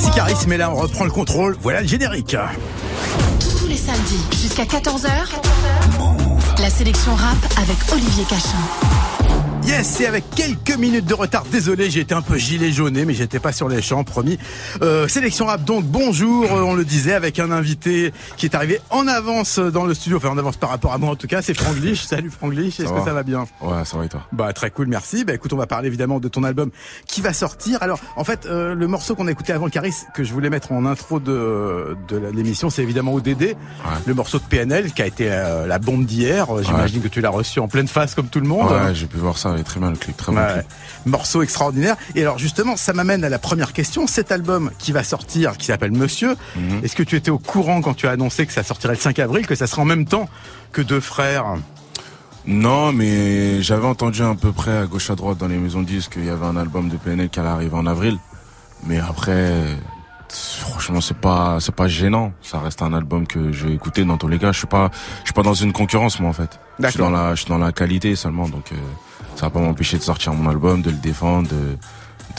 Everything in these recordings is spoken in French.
Merci Caris, mais là on reprend le contrôle. Voilà le générique. Tous les samedis jusqu'à 14h, la sélection rap avec Olivier Cachin. Yes, c'est avec quelques minutes de retard. Désolé, j'ai été un peu gilet jauné, mais j'étais pas sur les champs, promis. Euh, sélection rap, donc bonjour, euh, on le disait, avec un invité qui est arrivé en avance dans le studio, enfin en avance par rapport à moi en tout cas, c'est Franglish. Salut Franglish, est-ce que ça va bien? Ouais, ça va et toi? Bah très cool, merci. Bah écoute, on va parler évidemment de ton album qui va sortir. Alors en fait, euh, le morceau qu'on a écouté avant Caris, que je voulais mettre en intro de, de l'émission, c'est évidemment ODD, ouais. le morceau de PNL qui a été euh, la bombe d'hier. J'imagine ouais. que tu l'as reçu en pleine face comme tout le monde. Ouais, j'ai pu voir ça très bien le clip, très bon ouais, Morceau extraordinaire. Et alors justement, ça m'amène à la première question. Cet album qui va sortir, qui s'appelle Monsieur, mm -hmm. est-ce que tu étais au courant quand tu as annoncé que ça sortirait le 5 avril, que ça serait en même temps que Deux Frères? Non, mais j'avais entendu à peu près à gauche à droite dans les maisons de disques qu'il y avait un album de PNL qui allait arriver en avril. Mais après, franchement, c'est pas, c'est pas gênant. Ça reste un album que je vais écouter dans tous les cas. Je suis pas, je suis pas dans une concurrence, moi, en fait. Je suis dans la, je suis dans la qualité seulement, donc, euh, ça va pas m'empêcher de sortir mon album, de le défendre, de,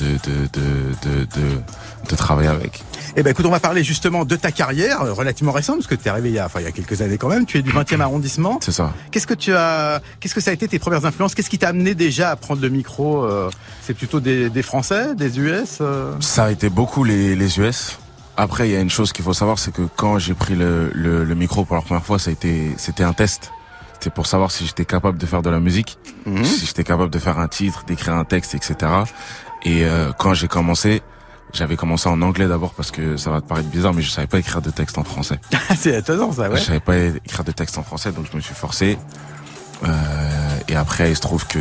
de, de, de, de, de travailler avec. Eh ben écoute, on va parler justement de ta carrière relativement récente, parce que tu es arrivé il y, a, enfin, il y a quelques années quand même. Tu es du 20e arrondissement. C'est ça. Qu'est-ce que tu as, qu'est-ce que ça a été tes premières influences? Qu'est-ce qui t'a amené déjà à prendre le micro euh, C'est plutôt des, des, Français, des US euh... Ça a été beaucoup les, les US. Après, il y a une chose qu'il faut savoir, c'est que quand j'ai pris le, le, le, micro pour la première fois, ça a été, c'était un test. C'était pour savoir si j'étais capable de faire de la musique, mmh. si j'étais capable de faire un titre, d'écrire un texte, etc. Et euh, quand j'ai commencé, j'avais commencé en anglais d'abord parce que ça va te paraître bizarre, mais je savais pas écrire de texte en français. c'est étonnant ça, ouais. Je savais pas écrire de texte en français, donc je me suis forcé. Euh, et après, il se trouve que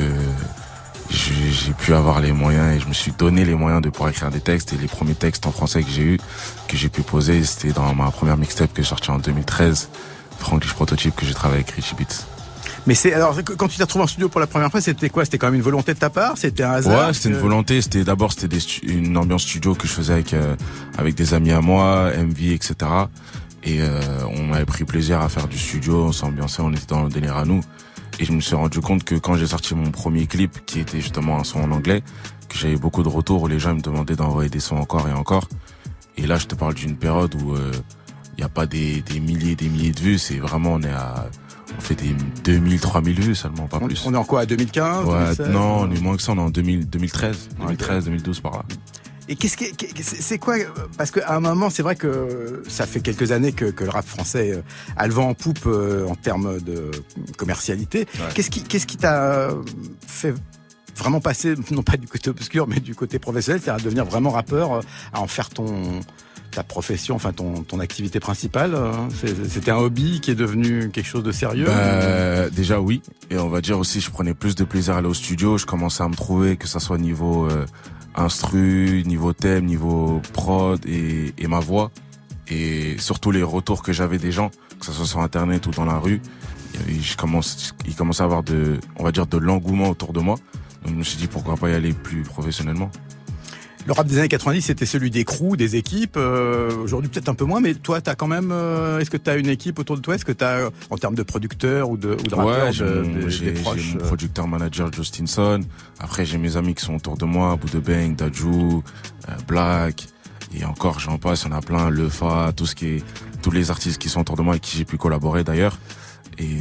j'ai pu avoir les moyens et je me suis donné les moyens de pouvoir écrire des textes. Et les premiers textes en français que j'ai eu, que j'ai pu poser, c'était dans ma première mixtape que j'ai sortie en 2013, Franglish Prototype, que j'ai travaillé avec Richie Beats. Mais c'est alors quand tu t'es retrouvé en studio pour la première fois, c'était quoi? C'était quand même une volonté de ta part? C'était un hasard Ouais, c'était une volonté. C'était d'abord c'était une ambiance studio que je faisais avec euh, avec des amis à moi, MV, etc. Et euh, on avait pris plaisir à faire du studio, on s'ambiançait, on était dans le délire à nous. Et je me suis rendu compte que quand j'ai sorti mon premier clip, qui était justement un son en anglais, que j'avais beaucoup de retours où les gens me demandaient d'envoyer des sons encore et encore. Et là, je te parle d'une période où il euh, n'y a pas des, des milliers et des milliers de vues, c'est vraiment on est à on fait des 2000, 3000 vues seulement, pas on, plus. On est en quoi, à 2015 ouais, 2016, Non, on est moins que ça, on est en 2000, 2013, 2013, okay. 2012 par là. Et qu'est-ce que c'est quoi Parce qu'à un moment, c'est vrai que ça fait quelques années que, que le rap français a le vent en poupe en termes de commercialité. Ouais. Qu'est-ce qui qu'est-ce qui t'a fait vraiment passer, non pas du côté obscur, mais du côté professionnel, c'est à devenir vraiment rappeur, à en faire ton ta profession, enfin ton, ton activité principale C'était un hobby qui est devenu quelque chose de sérieux bah, Déjà oui, et on va dire aussi je prenais plus de plaisir à aller au studio, je commençais à me trouver que ça soit niveau euh, instru, niveau thème, niveau prod et, et, ma voix, et surtout les retours que j'avais des gens, que ce soit sur internet ou dans la rue, je commence, il commençait à avoir de, on va dire de l'engouement autour de moi, donc je me suis dit pourquoi pas y aller plus professionnellement. Le rap des années 90, c'était celui des crews, des équipes. Euh, Aujourd'hui, peut-être un peu moins, mais toi, tu as quand même. Euh, Est-ce que tu as une équipe autour de toi? Est-ce que tu as, euh, en termes de producteurs ou de, ou de rappeurs, ouais, j'ai mon, mon producteur manager Justinson. Après, j'ai mes amis qui sont autour de moi, Boude Bang, Dajou, Black. Et encore, j'en passe, il y en a plein, Lefa, tout ce qui est, tous les artistes qui sont autour de moi et qui j'ai pu collaborer d'ailleurs. Et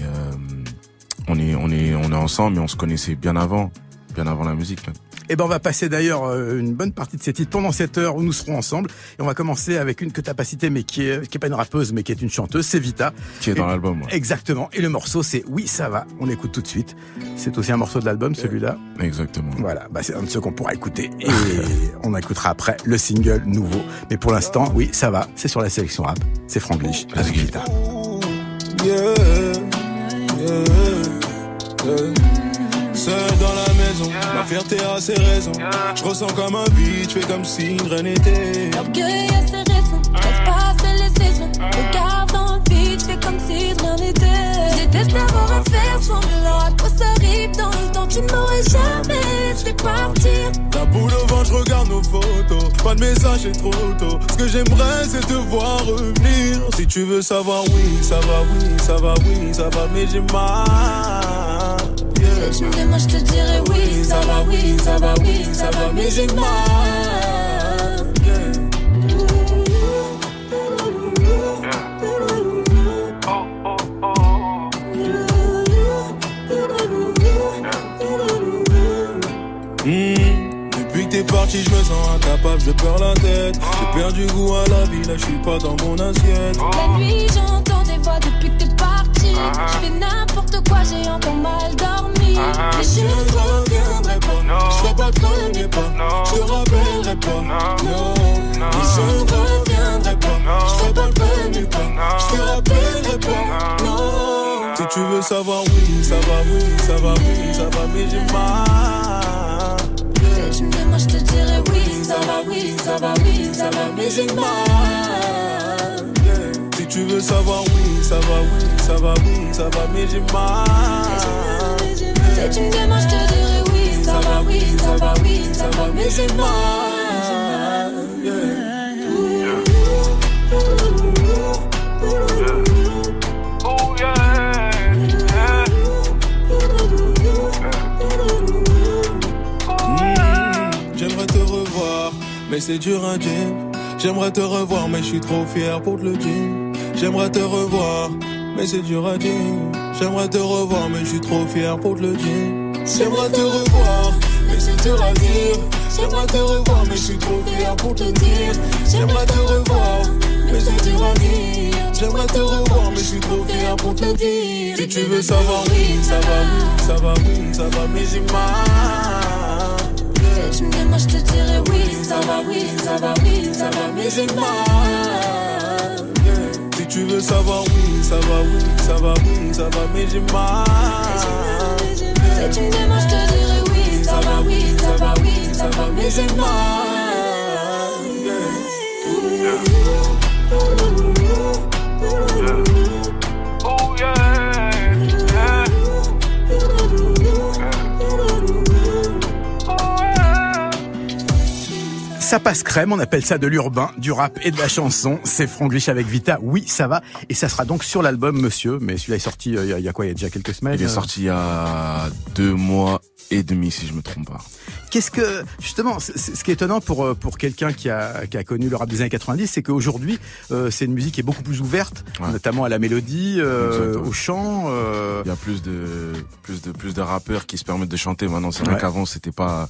on est, on est, on est ensemble, mais on se connaissait bien avant, bien avant la musique. Même. Eh ben, on va passer d'ailleurs une bonne partie de ces titres pendant cette heure où nous serons ensemble. Et on va commencer avec une que t'as pas citée, mais qui est, qui est pas une rappeuse, mais qui est une chanteuse, c'est Vita. Qui est dans l'album. Ouais. Exactement. Et le morceau, c'est Oui, ça va. On l'écoute tout de suite. C'est aussi un morceau de l'album, celui-là. Exactement. Voilà. Bah, c'est un de ceux qu'on pourra écouter. Et on écoutera après le single nouveau. Mais pour l'instant, oui, ça va. C'est sur la sélection rap. C'est Franglish. Avec Vita. Yeah, yeah, yeah. Seul dans la maison, ma fierté a ses raisons. Je ressens comme un vide, je fais comme si rien n'était. L'orgueil a ses raisons, laisse passer les saisons. Regarde dans le vide, je fais comme si rien n'était. Je déteste avoir à faire sans là. À quoi ça arrive dans le temps, tu m'aurais jamais laissé partir. La boule au ventre, je regarde nos photos. Pas de message, c'est trop tôt. Ce que j'aimerais, c'est te voir revenir. Si tu veux savoir, oui, ça va, oui, ça va, oui, ça va, mais j'ai mal. Tu me je te dirai oui, ça va, oui, ça va, oui, ça va, mais j'ai mal. Mmh. t'es parti, je me sens incapable, je perds la tête. J'ai perdu goût à la vie, là je suis pas dans mon assiette. La nuit, j'entends des voix depuis que t'es parti. Je fais n'importe quoi, j'ai encore mal dans dormi. Mais je ne reviendrai pas. Je ferai pas le premier pas. Je te rappellerai pas. Non. Mais je ne reviendrai pas. Je ferai pas le premier pas. Je te rappellerai pas. Non. Si tu veux savoir, oui, ça va, oui, ça va, oui, ça va, mais j'ai mal. Si tu me demandes, je te dirai oui, ça va, oui, ça va, oui, ça va, mais j'ai mal. Si tu veux savoir, oui, ça va, oui, ça va, oui, ça va, mais j'ai mal. Si tu me demandes, je te dirai oui, ça va, oui, ça va, oui, ça va, mais j'ai mal. J'aimerais te revoir, mais c'est dur à dire. J'aimerais te revoir, mais je suis trop fier pour te le dire. J'aimerais te revoir, mais c'est dur à dire. J'aimerais te revoir, mais je suis trop fier pour te le dire. J'aimerais te revoir, mais c'est dur à. J'aimerais te revoir, mais je suis trop fier pour te dire. J'aimerais te revoir, mais c'est dur à. J'aimerais te revoir, mais je suis trop fier pour te dire. Si tu veux savoir, oui, ça va, oui, ça va, oui, ça va, mais j'ai mal. Si tu je te dirai oui, ça va, oui, ça va, oui, ça va, mais j'ai mal. Si tu veux savoir, oui, ça va, oui, ça va, oui, ça va, mais j'ai mal. Si tu me demandes, je te dirai oui, ça va, oui, ça va, oui, ça va, mais j'ai mal. Ça passe crème, on appelle ça de l'urbain, du rap et de la chanson. C'est Franglish avec Vita, oui, ça va. Et ça sera donc sur l'album Monsieur, mais celui-là est sorti euh, il y a- il y a quoi, il y a déjà quelques semaines Il est euh, sorti il y a deux mois et demi, si je me trompe pas. Qu'est-ce que justement, ce qui est étonnant pour euh, pour quelqu'un qui a qui a connu le rap des années 90, c'est qu'aujourd'hui euh, c'est une musique qui est beaucoup plus ouverte, Ouais. notamment à la mélodie, au chant. Il y a plus de plus de plus de rappeurs qui se permettent de chanter maintenant. C'est vrai Ouais. qu'avant c'était pas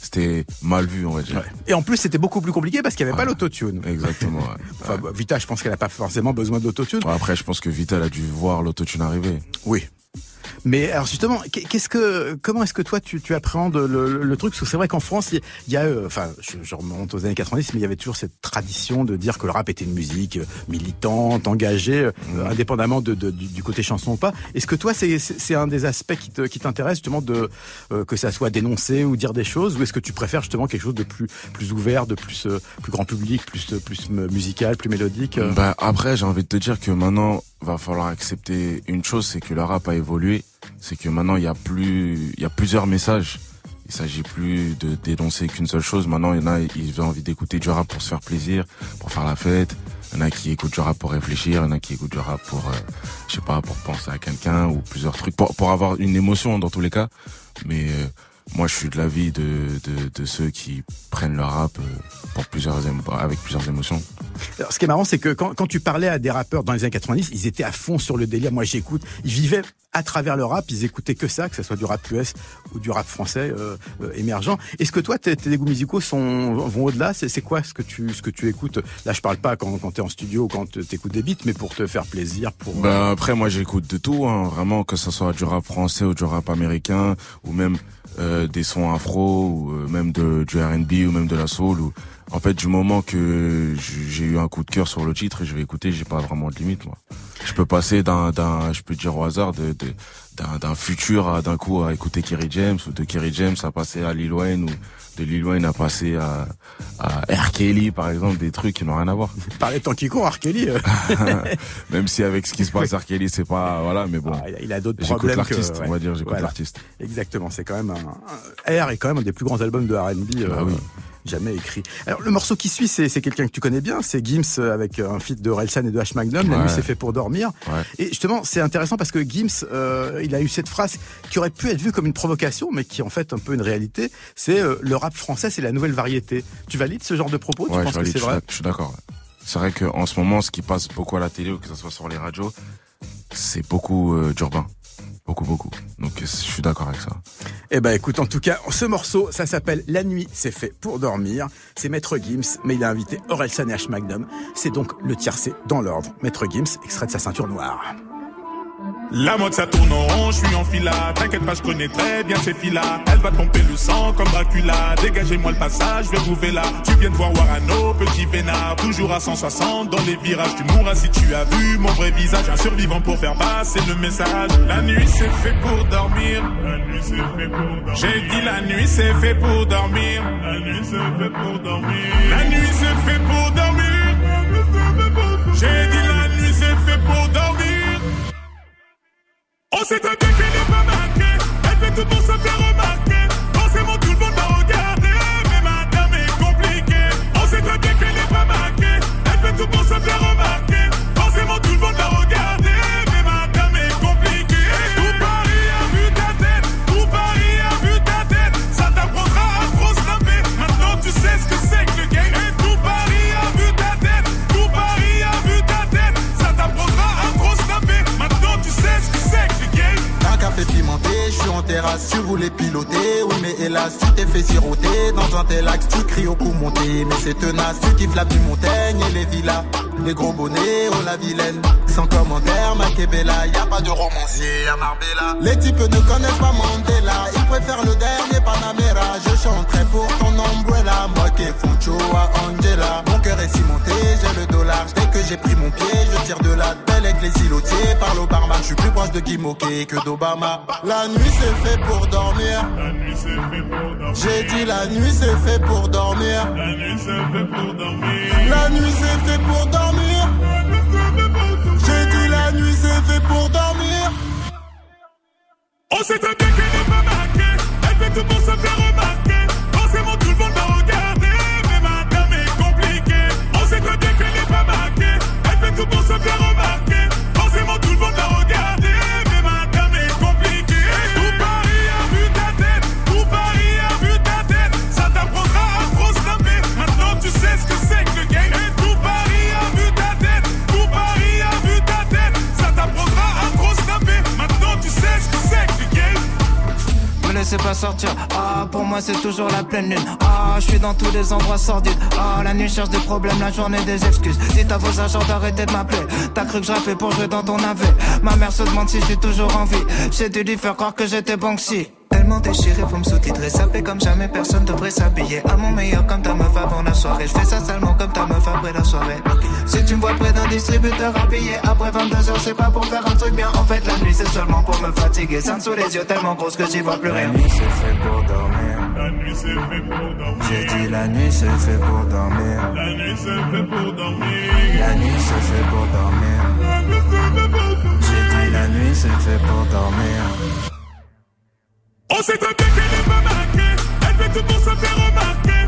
c'était mal vu, on va dire. ouais. Et en plus, c'était beaucoup plus compliqué parce qu'il n'y avait pas l'autotune. Exactement. ouais. Enfin, Ouais. bah, Vita, je pense qu'elle n'a pas forcément besoin d'autotune. Ouais, Après, je pense que Vital a dû voir l'autotune arriver. Oui. Mais alors justement, qu'est- qu'est-ce que, comment est-ce que toi tu, tu appréhendes le, le truc? Parce que c'est vrai qu'en France, il y a- euh, enfin, je, je remonte aux années 90, mais il y avait toujours cette tradition de dire que le rap était une musique euh, militante, engagée, euh, indépendamment de, de- du, du côté chanson ou pas. Est-ce que toi, c'est c'est- c'est un des aspects qui te- qui t'intéresse justement de euh, que ça soit dénoncé ou dire des choses, ou est-ce que tu préfères justement quelque chose de plus plus ouvert, de plus plus grand public, plus plus musical, plus mélodique Bah, après, j'ai envie de te dire que maintenant, va falloir accepter une chose, c'est que le rap a évolué. C'est que maintenant, il y a plus, il y a plusieurs messages. Il s'agit plus de dénoncer qu'une seule chose. Maintenant, il y en a, ils ont envie d'écouter du rap pour se faire plaisir, pour faire la fête. Il y en a qui écoutent du rap pour réfléchir. Il y en a qui écoutent du rap pour, euh, je sais pas, pour penser à quelqu'un ou plusieurs trucs, pour, pour avoir une émotion dans tous les cas. Mais euh, moi, je suis de l'avis de, de, ceux qui prennent le rap euh, pour plusieurs avec plusieurs émotions. Alors, ce qui est marrant, c'est que quand, quand tu parlais à des rappeurs dans les années 90, ils étaient à fond sur le délire. Moi, j'écoute. Ils vivaient à travers le rap. Ils écoutaient que ça, que ce soit du rap US ou du rap français euh, euh, émergent. Est-ce que toi, tes, tes goûts musicaux sont, vont au-delà? C'est quoi ce que tu ce que tu écoutes? Là, je parle pas quand, quand t'es en studio quand t'écoutes des beats, mais pour te faire plaisir. Pour euh, Bah après moi j'écoute de tout, hein, vraiment que ce soit du rap français ou du rap américain ou même euh, des sons afro ou euh, même de, du R&B ou même de la soul. Ou... En fait du moment que j'ai eu un coup de cœur sur le titre, je vais écouter, j'ai pas vraiment de limite moi. Je peux passer d'un, d'un je peux dire au hasard de, d'un, d'un futur à d'un coup à écouter Kerry James ou de Kerry James à passer à Lil Wayne ou de Lil Wayne à passer à, à R. Kelly par exemple, des trucs qui n'ont rien à voir. parler tant qu'il court, R. Kelly, euh, Même si avec ce qui se passe, R. Kelly, c'est pas, voilà, mais bon. ah, il a- d'autres J'écoute problèmes. que- l'artiste, on va dire, j'écoute Voilà. l'artiste. Exactement, c'est quand même un, un- R est quand même un des plus grands albums de R&B euh, Bah oui. Jamais écrit. Alors le morceau qui suit, c'est quelqu'un que tu connais bien, c'est Gims euh, avec un feat de Relsan et de H Magnum. La nuit c'est fait pour dormir. Ouais. Et justement, c'est intéressant parce que Gims, euh, il a eu cette phrase qui aurait pu être vue comme une provocation, mais qui est en fait un peu une réalité. C'est euh, le rap français, c'est la nouvelle variété. Tu valides ce genre de propos? Tu penses que c'est vrai? je suis d'accord. C'est vrai qu'en ce moment, ce qui passe beaucoup à la télé ou que ce soit sur les radios, c'est beaucoup euh, d'urbain. Beaucoup, beaucoup. Donc je suis d'accord avec ça. Eh ben écoute, en tout cas, ce morceau, ça s'appelle La nuit, c'est fait pour dormir. C'est Maître Gims, mais il a invité Orelsan et H. Magnum. C'est donc le tiercé dans l'ordre. Maître Gims, extrait sa ceinture noire. La mode ça tourne en rond, je suis en fila. T'inquiète pas, je connais très bien ces filles-là. Elle va pomper le sang comme Dracula. Dégagez-moi le passage, je vais vous là. Tu viens de voir Warano, petit vénard. Toujours à 160 dans les virages. Tu mourras si tu as vu mon vrai visage. Un survivant pour faire passer le message. La nuit c'est fait pour dormir. La nuit c'est fait pour dormir. J'ai dit la nuit c'est fait pour dormir. La nuit c'est fait pour dormir. La nuit c'est fait pour dormir. J'ai dit la nuit c'est fait pour dormir. On sait très bien qu'elle est pas marquée. Elle fait tout pour se faire remarquer. Forcément, tout le monde va regarder. Mais madame est compliquée. On sait très bien qu'elle est pas marquée. Elle fait tout pour se faire remarquer. Terrasse, tu voulais piloter. Oui, mais hélas, tu t'es fait siroter. Dans un tel axe, tu cries au coup monté. Mais c'est tenace, tu kiffes la plus montagne et les villas. Les gros bonnets, oh la vilaine. Sans commentaire, Makebella, y a pas de romancier à Marbella. Les types ne connaissent pas Mandela, ils préfèrent le dernier Panamera. Je chanterai pour ton umbrella, moi qui Funcho à Angela. Mon cœur est cimenté, j'ai le dollar. Dès que j'ai pris mon pied, je tire de la belle avec les îlotiers. Parle au barman, je suis plus proche de Moquet que d'Obama. La nuit c'est fait pour dormir. La nuit c'est fait pour dormir. J'ai dit la nuit c'est fait pour dormir. La nuit c'est fait pour dormir. La nuit c'est fait pour dormir. J'ai dit la nuit c'est fait pour dormir. On sait très bien qu'elle est pas marquée. Elle fait tout pour se faire remarquer. Forcément, tout le monde va regarder. Mais madame est compliquée. On sait très bien qu'elle est pas marquée. Elle fait tout pour se faire remarquer. Laissez pas sortir, ah pour moi c'est toujours la pleine lune. Ah je suis dans tous les endroits sordides. Ah la nuit cherche des problèmes, la journée des excuses. Dites à vos agents d'arrêter de m'appeler. T'as cru que je pour jouer dans ton AV Ma mère se demande si je suis toujours en vie J'ai dû lui faire croire que j'étais Banksy Tellement déchiré, faut me sous-titrer Sapé comme jamais, personne devrait s'habiller. À mon meilleur comme ta meuf avant la soirée. Je fais ça seulement comme ta meuf après la soirée. Si tu me vois près d'un distributeur habillé Après 22h c'est pas pour faire un truc bien. En fait la nuit c'est seulement pour me fatiguer. Ça sous les yeux tellement grosse que j'y vois plus rien. La nuit c'est fait pour dormir. La nuit c'est fait pour dormir. J'ai dit la nuit c'est fait pour dormir. La nuit c'est fait pour dormir. La nuit c'est fait pour dormir. J'ai dit la nuit c'est fait pour dormir On sait très bien qu'elle est pas. Elle fait tout pour se faire remarquer.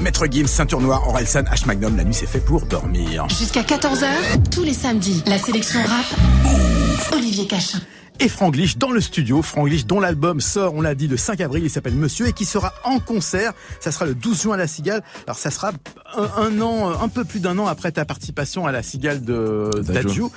Maître Gims, ceinture noire, Orelsan, H. Magnum, la nuit c'est fait pour dormir. Jusqu'à 14h, tous les samedis, la sélection rap, Olivier Cachin. Et Franglish dans le studio, Franglish dont l'album sort, on l'a dit, le 5 avril, il s'appelle Monsieur et qui sera en concert. Ça sera le 12 juin à la Cigale. Alors ça sera un, un an, un peu plus d'un an après ta participation à la Cigale de. Dadju, Ouais.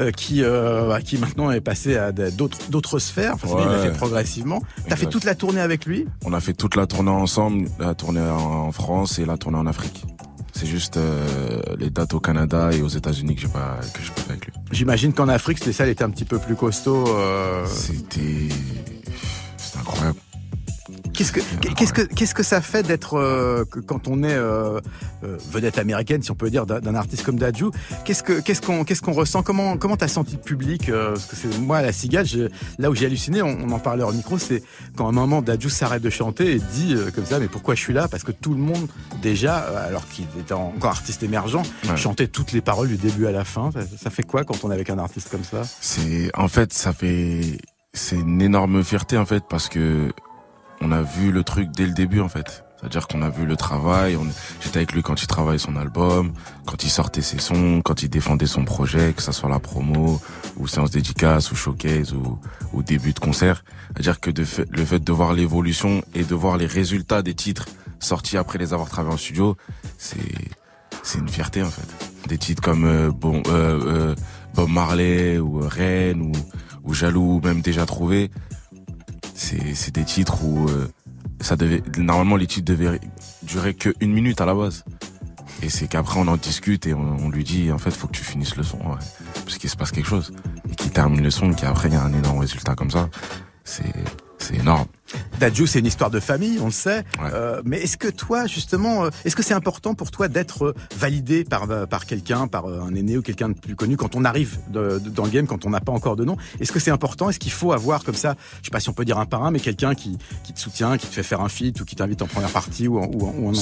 euh, qui euh, qui maintenant est passé à d'autres d'autres sphères. Enfin, il l'a Ouais. fait progressivement. T'as fait toute la tournée avec lui? On a fait toute la tournée ensemble, la tournée en France et la tournée en Afrique. C'est juste euh, les dates au Canada et aux États-Unis que j'ai pas que j'ai pas fait avec lui. J'imagine qu'en Afrique, les salles étaient un petit peu plus costauds. euh, C'était c'était incroyable. Qu'est-ce que qu'est-ce que qu'est-ce que ça fait d'être euh, quand on est euh, euh, vedette américaine, si on peut dire, d'un artiste comme Dadju? Qu'est-ce que qu'est-ce qu'on qu'est-ce qu'on ressent? Comment comment t'as senti le public Parce que c'est moi la cigale, là où j'ai halluciné, on, en parlait hors micro, c'est quand un moment Dadju s'arrête de chanter et dit comme ça, mais pourquoi je suis là? Parce que tout le monde déjà, alors qu'il était encore artiste émergent, chantait toutes les paroles du début à la fin. Ça, ça fait quoi quand on est avec un artiste comme ça? C'est en fait ça fait c'est une énorme fierté en fait parce que on a vu le truc dès le début en fait. C'est-à-dire qu'on a vu le travail, j'étais avec lui quand il travaillait son album, quand il sortait ses sons, quand il défendait son projet, que ça soit la promo, ou séance dédicace, ou showcase, ou, début de concert. C'est-à-dire que de le fait de voir l'évolution et de voir les résultats des titres sortis après les avoir travaillés en studio, c'est une fierté en fait. Des titres comme euh, bon euh, euh, Bob Marley ou Rennes ou ou Jaloux, même déjà trouvé. C'est, des titres où euh, ça devait, normalement les titres devaient durer que une minute à la base. Et c'est qu'après on en discute et on, lui dit en fait faut que tu finisses le son, parce qu'il se passe quelque chose et qu'il termine le son et qu'après il y a un énorme résultat comme ça. C'est c'est énorme. Dadju, c'est une histoire de famille, on le sait. Euh, mais est-ce que toi, justement, euh, est-ce que c'est important pour toi d'être euh, validé par, par quelqu'un, par un aîné ou quelqu'un de plus connu quand on arrive dans le game, quand on n'a pas encore de nom? Est-ce que c'est important? Est-ce qu'il faut avoir comme ça, je sais pas si on peut dire un par un, mais quelqu'un qui, qui te soutient, qui te fait faire un feat ou qui t'invite en première partie ou en, ou en,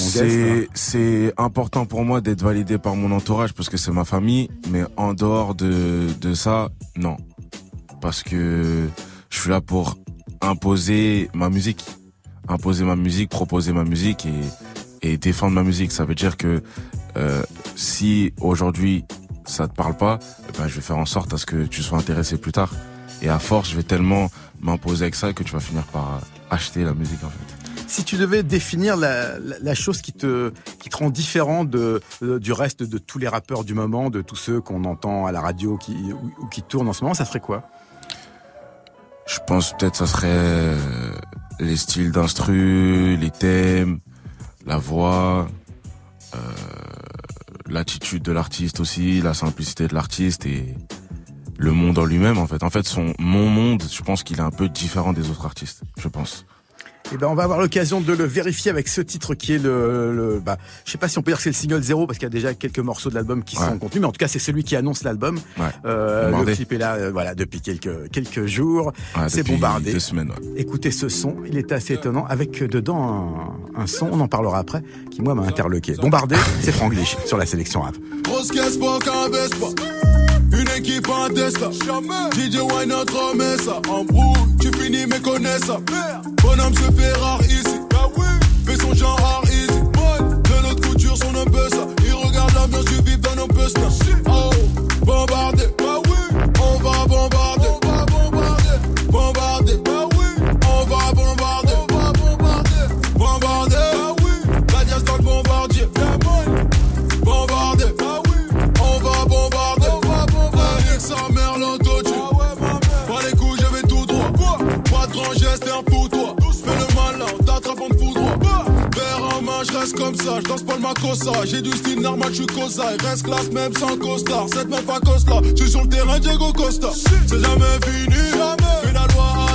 C'est important pour moi d'être validé par mon entourage parce que c'est ma famille, mais en dehors de, de ça, non. Parce que je suis là pour imposer ma musique, imposer ma musique, proposer ma musique et, et défendre ma musique. Ça veut dire que euh, si aujourd'hui ça te parle pas, eh ben je vais faire en sorte à ce que tu sois intéressé plus tard. Et à force, je vais tellement m'imposer avec ça que tu vas finir par acheter la musique en fait. Si tu devais définir la, chose qui te, qui te rend différent de, du reste de tous les rappeurs du moment, de tous ceux qu'on entend à la radio ou, ou qui tournent en ce moment, ça serait quoi? Pense peut-être ça serait euh, les styles d'instru, les thèmes, la voix, euh, l'attitude de l'artiste aussi, la simplicité de l'artiste et le monde en lui-même en fait. En fait, son mon monde, je pense qu'il est un peu différent des autres artistes, je pense. Eh ben, on va avoir l'occasion de le vérifier avec ce titre qui est le, le bah, je sais pas si on peut dire que c'est le single zéro parce qu'il y a déjà quelques morceaux de l'album qui sont contenus, mais en tout cas c'est celui qui annonce l'album. Euh, le clip est là, euh, voilà, depuis quelques quelques jours. c'est bombardé. Deux semaines. Écoutez ce son, il est assez étonnant avec dedans un, son, on en parlera après, qui moi m'a interloqué. Bombardé, c'est Franglish sur la sélection rap. Grosse caisse une équipe en destin. DJ Why notre ça. En brouille, tu finis mais connais ça. Bonhomme se fait rare ici. Bah oui. Fais son genre hard easy. De notre couture, son un peu ça. Il regarde l'ambiance du vip dans nos peu Oh, bombardé. Je reste comme ça, je danse pas le macossa. J'ai du style normal, je suis cosa. Reste classe même sans costard. Cette même pas Costa, je suis sur le terrain Diego Costa. C'est jamais fini, jamais. Fais la loi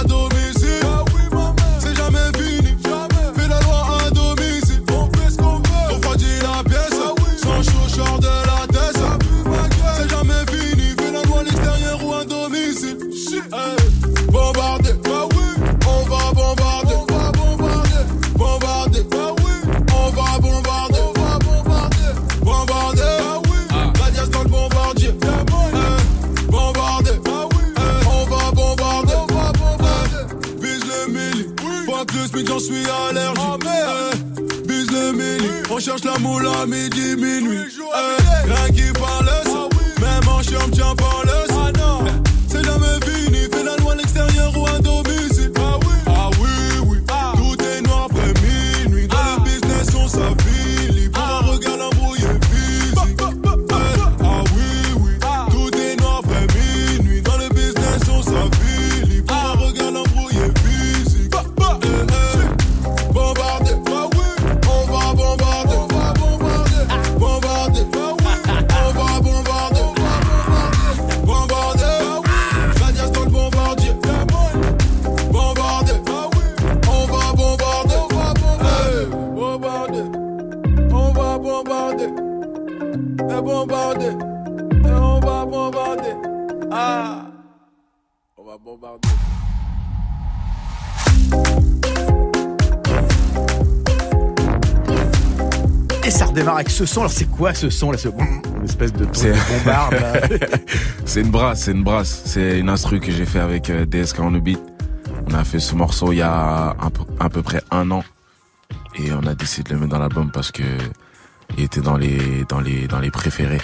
ce son. Alors c'est quoi ce son là, ce une espèce de ton de bombarde C'est une brasse, c'est une brasse. C'est une instru que j'ai fait avec euh, DSK on beat. On a fait ce morceau il y a un à peu près un an et on a décidé de le mettre dans l'album parce que il était dans les dans les dans les préférés.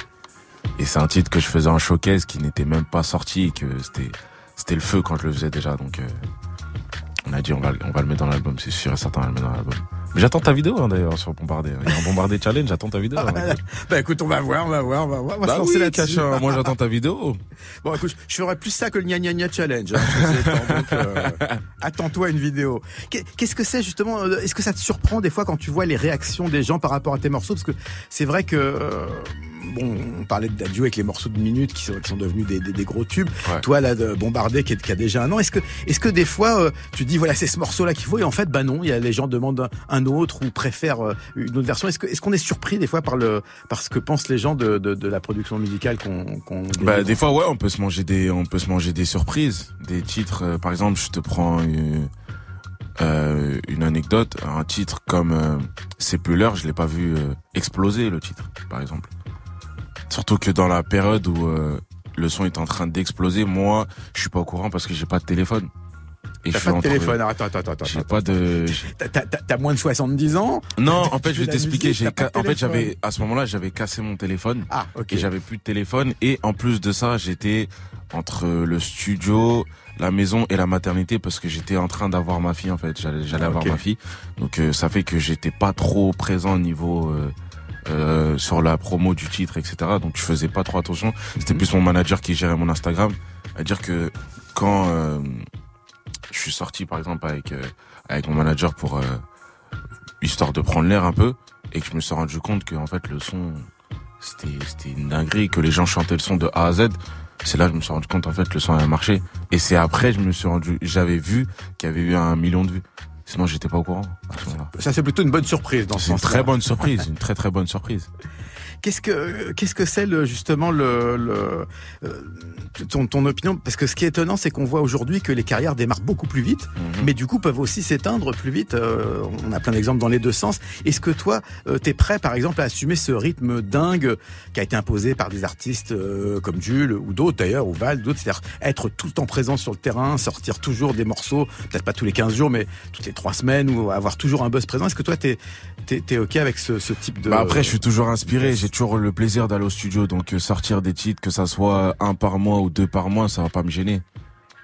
Et c'est un titre que je faisais en showcase qui n'était même pas sorti et que c'était c'était le feu quand je le faisais déjà donc euh, on a dit on va le- on va le mettre dans l'album, c'est sûr et certain on va le mettre dans l'album. J'attends ta vidéo hein, d'ailleurs sur Bombardé. Il y a un Bombardé challenge, j'attends ta vidéo. hein. Bah écoute, on va voir, on va voir, on va voir. On va se Bah oui. Cachin, moi j'attends ta vidéo. Bon, écoute, je ferai plus ça que le gna gna gna challenge. hein, euh, Attends-toi une vidéo. Qu'est- Qu'est-ce que c'est justement euh, Est-ce que ça te surprend des fois quand tu vois les réactions des gens par rapport à tes morceaux? Parce que c'est vrai que euh, bon, on parlait d'adieu avec les morceaux de minutes qui sont, qui sont devenus des, des- des gros tubes. Ouais. Toi là, de Bombardé qui, est- qui a déjà un an. Est-ce que, est-ce que des fois euh, tu dis voilà c'est ce morceau-là qu'il faut et en fait bah non, il y a les gens demandent un, autre ou préfèrent euh, une autre version. Est-ce que est-ce qu'on est surpris des fois par le par ce que pensent les gens de, de, de la production musicale qu'on qu'on Bah, des fois, ouais, on peut se manger des, on peut se manger des surprises, des titres. euh, par exemple, je te prends une, euh, une anecdote, un titre comme euh, C'est plus l'heure, je l'ai pas vu euh, exploser le titre, par exemple. Surtout que dans la période où euh, le son est en train d'exploser, moi, je suis pas au courant parce que j'ai pas de téléphone. Et T'as je suis pas de téléphone. Attends, attends, attends. J'ai pas de. T'as- moins de 70 ans? Non, en fait, je vais t'expliquer. en fait, j'avais à ce moment-là, j'avais cassé mon téléphone. Ah, ok. et j'avais plus de téléphone et en plus de ça j'étais entre le studio la maison et la maternité parce que j'étais en train d'avoir ma fille en fait j'allais j'allais avoir ma fille donc euh, ça fait que j'étais pas trop présent au niveau euh, euh, sur la promo du titre etc donc je faisais pas trop attention. C'était Mhm. plus mon manager qui gérait mon Instagram. À dire que quand euh, je suis sorti par exemple avec euh, avec mon manager pour euh, histoire de prendre l'air un peu et que je me suis rendu compte que en fait le son c'était c'était une dinguerie que les gens chantaient le son de A à Z c'est là que je me suis rendu compte en fait le son avait marché. Et c'est après je me suis rendu j'avais vu qu'il y avait eu un million de vues sinon j'étais pas au courant. Ça, c'est plutôt une bonne surprise dans ce c'est une très bonne surprise une très très bonne surprise Qu'est-ce que qu'est-ce que c'est le, justement le, le euh, ton, ton opinion? Parce que ce qui est étonnant, c'est qu'on voit aujourd'hui que les carrières démarrent beaucoup plus vite, Mhm. mais du coup peuvent aussi s'éteindre plus vite. Euh, on a plein d'exemples dans les deux sens. Est-ce que toi, euh, t'es prêt, par exemple, à assumer ce rythme dingue qui a été imposé par des artistes euh, comme Jules ou d'autres d'ailleurs, ou Val, d'autres, c'est-à-dire être tout le temps présent sur le terrain, sortir toujours des morceaux, peut-être pas tous les 15 jours, mais toutes les trois semaines, ou avoir toujours un buzz présent. Est-ce que toi, t'es t'es t'es ok avec ce, ce type de Bah après, je suis toujours inspiré. J'ai toujours le plaisir d'aller au studio. Donc, euh, sortir des titres, que ça soit un par mois ou deux par mois, ça va pas me gêner.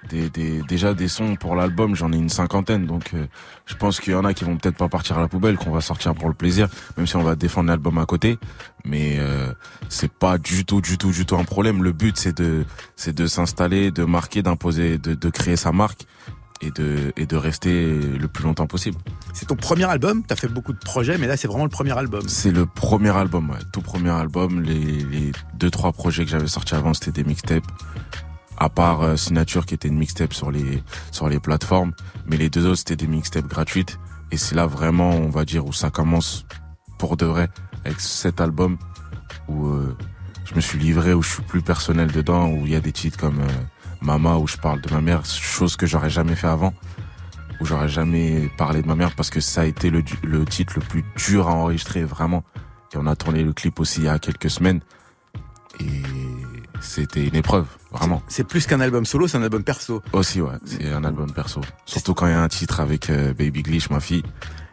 Déjà des sons pour l'album, j'en ai une cinquantaine. Donc, euh, je pense qu'il y en a qui vont peut-être pas partir à la poubelle, qu'on va sortir pour le plaisir, même si on va défendre l'album à côté. Mais euh, c'est pas du tout, du tout, du tout un problème. Le but, c'est de, c'est de s'installer, de marquer, d'imposer, de créer sa marque et de, et de rester le plus longtemps possible. C'est ton premier album, t'as fait beaucoup de projets, mais là c'est vraiment le premier album. C'est le premier album, ouais. Tout premier album. Les, les deux, trois projets que j'avais sortis avant, c'était des mixtapes. À part euh, Signature qui était une mixtape sur les, sur les plateformes. Mais les deux autres, c'était des mixtapes gratuites. Et c'est là vraiment, on va dire, où ça commence pour de vrai. Avec cet album où euh, je me suis livré, où je suis plus personnel dedans, où il y a des titres comme euh, Mama, où je parle de ma mère, chose que j'aurais jamais fait avant où j'aurais jamais parlé de ma mère parce que ça a été le, le titre le plus dur à enregistrer vraiment. Et on a tourné le clip aussi il y a quelques semaines. Et c'était une épreuve, vraiment. C'est plus qu'un album solo, c'est un album perso. Aussi, ouais, c'est un album perso. Surtout quand il y a un titre avec euh, Baby Glitch, ma fille,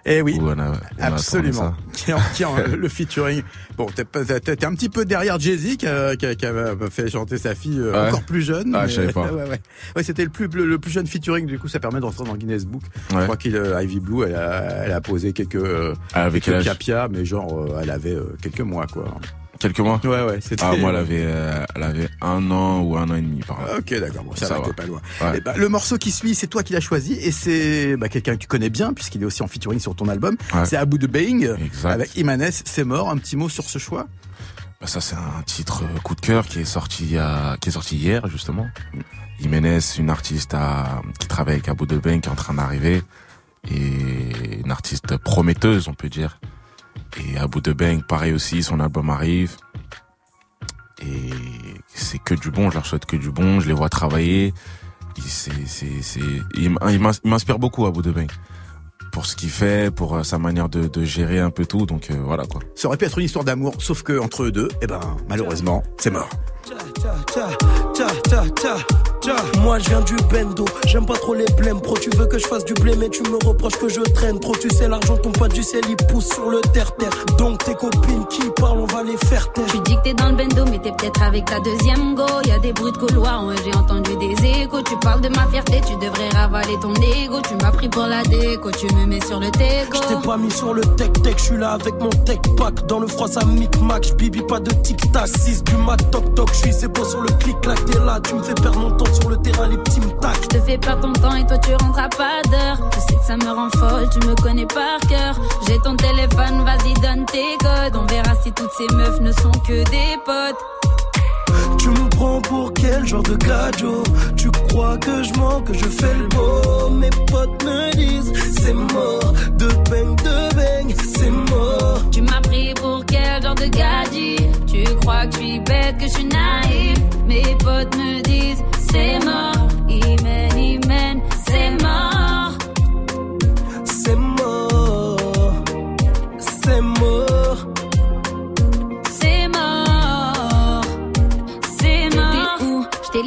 Eh oui, on a, on absolument. Qui en- qui en- le featuring. Bon, t'es un petit peu derrière Jay-Z qui, a- qui a- qui a fait chanter sa fille euh, Ouais. encore plus jeune. Ah, mais- je savais pas. Ouais, ouais. Ouais, c'était le plus le, le plus jeune featuring. Du coup, ça permet d'entrer dans Guinness Book. Je crois qu'il euh, Ivy Blue, elle a, elle a posé quelques euh, Ah, avec quel quelques piapia, mais genre elle avait quelques mois quoi. Quelques mois Ouais, ouais. C'était. Ah, moi, elle avait, euh, elle avait un an ou un an et demi, par là. Ok, d'accord. Bon, ça, Ça va, t'es pas loin. Ouais. Eh ben, le morceau qui suit, c'est toi qui l'as choisi et c'est bah, quelqu'un que tu connais bien puisqu'il est aussi en featuring sur ton album. Ouais. C'est Abu de Bang Exact. avec Imanes. C'est mort. Un petit mot sur ce choix? Bah, ça c'est un titre euh, coup de cœur qui est sorti qui est sorti hier justement. Jiménez, une artiste à, qui travaille avec Abu Dhabi qui est en train d'arriver et une artiste prometteuse on peut dire. Et Abu Dhabi pareil aussi, son album arrive Et c'est que du bon, je leur souhaite que du bon, je les vois travailler. C'est, c'est, c'est, il m'inspire beaucoup bout de bain pour ce qu'il fait, pour euh, sa manière de, de, gérer un peu tout. Donc euh, voilà quoi. Ça aurait pu être une histoire d'amour, sauf que entre eux deux, eh ben malheureusement, c'est mort. Moi je viens du bendo, j'aime pas trop les blèmes. Pro tu veux que je fasse du blé mais tu me reproches que je traîne. Trop tu sais l'argent ton pas du ciel il pousse sur le terre-terre. Donc tes copines qui parlent on va les faire taire. Tu dis que t'es dans le bendo mais t'es peut-être avec ta deuxième go. Y a des bruits de couloir, ouais, j'ai entendu des échos. Tu parles de ma fierté, tu devrais ravaler ton ego. Tu m'as pris pour la déco, tu me mets sur le teco Je t'ai pas mis sur le tech-tech, je suis là avec mon tech-pack Dans le froid ça mic-mac, bibi pas de tic-tac. 6 du mat toc-toc, je suis c'est sur le clic-clac. T'es là, tu me fais perdre mon temps sur le terrain, les petits tac. Je te fais perdre ton temps et toi tu rentres à pas d'heure. Je sais que ça me rend folle, tu me connais par cœur. J'ai ton téléphone, vas-y donne tes codes. On verra si toutes ces meufs ne sont que des potes. Tu me prends pour quel genre de cadeau? Tu crois que je mens, que je fais le beau? Mes potes me disent c'est mort De bang, de bang, c'est mort Tu m'as pris pour quel genre de gadget Tu crois que je suis bête, que je suis naïf? Mes potes me disent c'est mort Imen, imen, c'est mort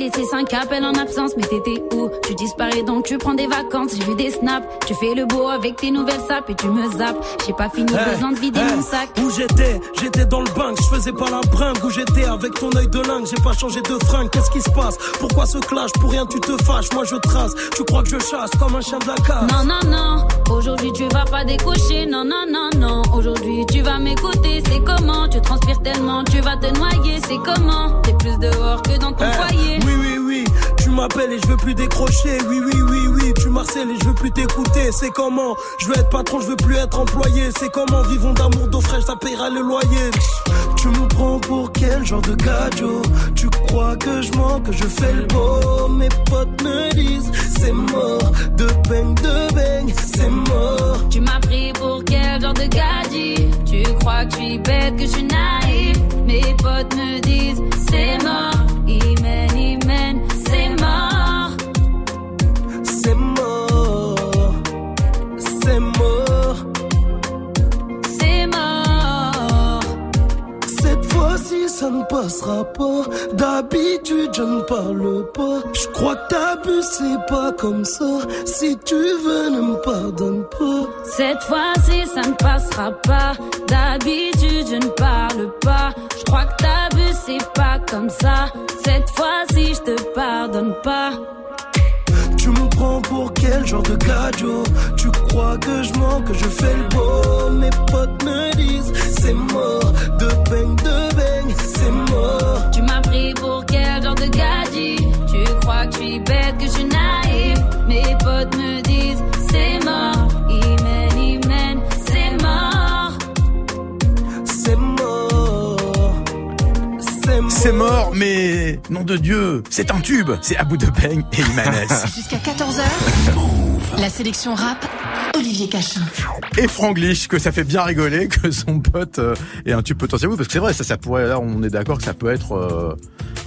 laissé 5 appels en absence, mais t'étais où? Tu disparais donc tu prends des vacances. J'ai vu des snaps, tu fais le beau avec tes nouvelles sapes et tu me zappes. J'ai pas fini, hey, besoin de vider mon sac. Où j'étais? J'étais dans le bank, je faisais pas la bringue. Où j'étais? Avec ton œil de lingue, j'ai pas changé de fringue. Qu'est-ce qui se passe? Pourquoi ce clash? Pour rien tu te fâches, moi je trace. Tu crois que je chasse comme un chien de la casse Non, non, non. Aujourd'hui tu vas pas décocher. Non, non, non, non. Aujourd'hui tu vas m'écouter. C'est comment? Tu transpires tellement, tu vas te noyer. C'est comment? T'es plus dehors que dans ton foyer. Oui, tu m'appelles et je veux plus décrocher. Oui, oui, oui, oui, tu marcelles et je veux plus t'écouter. C'est comment? Je veux être patron, je veux plus être employé. C'est comment Vivons d'amour, d'eau fraîche, ça paiera le loyer. Tu me prends pour quel genre de cadeau? Tu crois que je mens, que je fais le beau? Mes potes me disent c'est mort. De bang, de bang, c'est mort. Tu m'as pris pour quel genre de gadget Tu crois que je suis bête, que je suis naïf? Mes potes me disent c'est mort passera pas. D'habitude je ne parle pas. Je crois que t'abuses c'est pas comme ça. Si tu veux ne me pardonne pas. Cette fois-ci ça ne passera pas. D'habitude je ne parle pas. Je crois que t'abuses c'est pas comme ça. Cette fois-ci je te pardonne pas tu me prends pour quel genre de cadeau? Tu crois que je mens, que je fais le beau? Mes potes me disent c'est mort. De bang, de bang, c'est mort. Tu m'as pris pour quel genre de gadget Tu crois que je suis bête, que je suis naïf? Mes potes me disent C'est mort mais nom de Dieu, c'est un tube. C'est Abou de Beng et Imanes. Jusqu'à 14h, la sélection rap, Olivier Cachin. et Franglish, que ça fait bien rigoler que son pote euh, ait un tube potentiel. Oui, parce que c'est vrai, ça, ça pourrait, là, on est d'accord que ça peut être euh,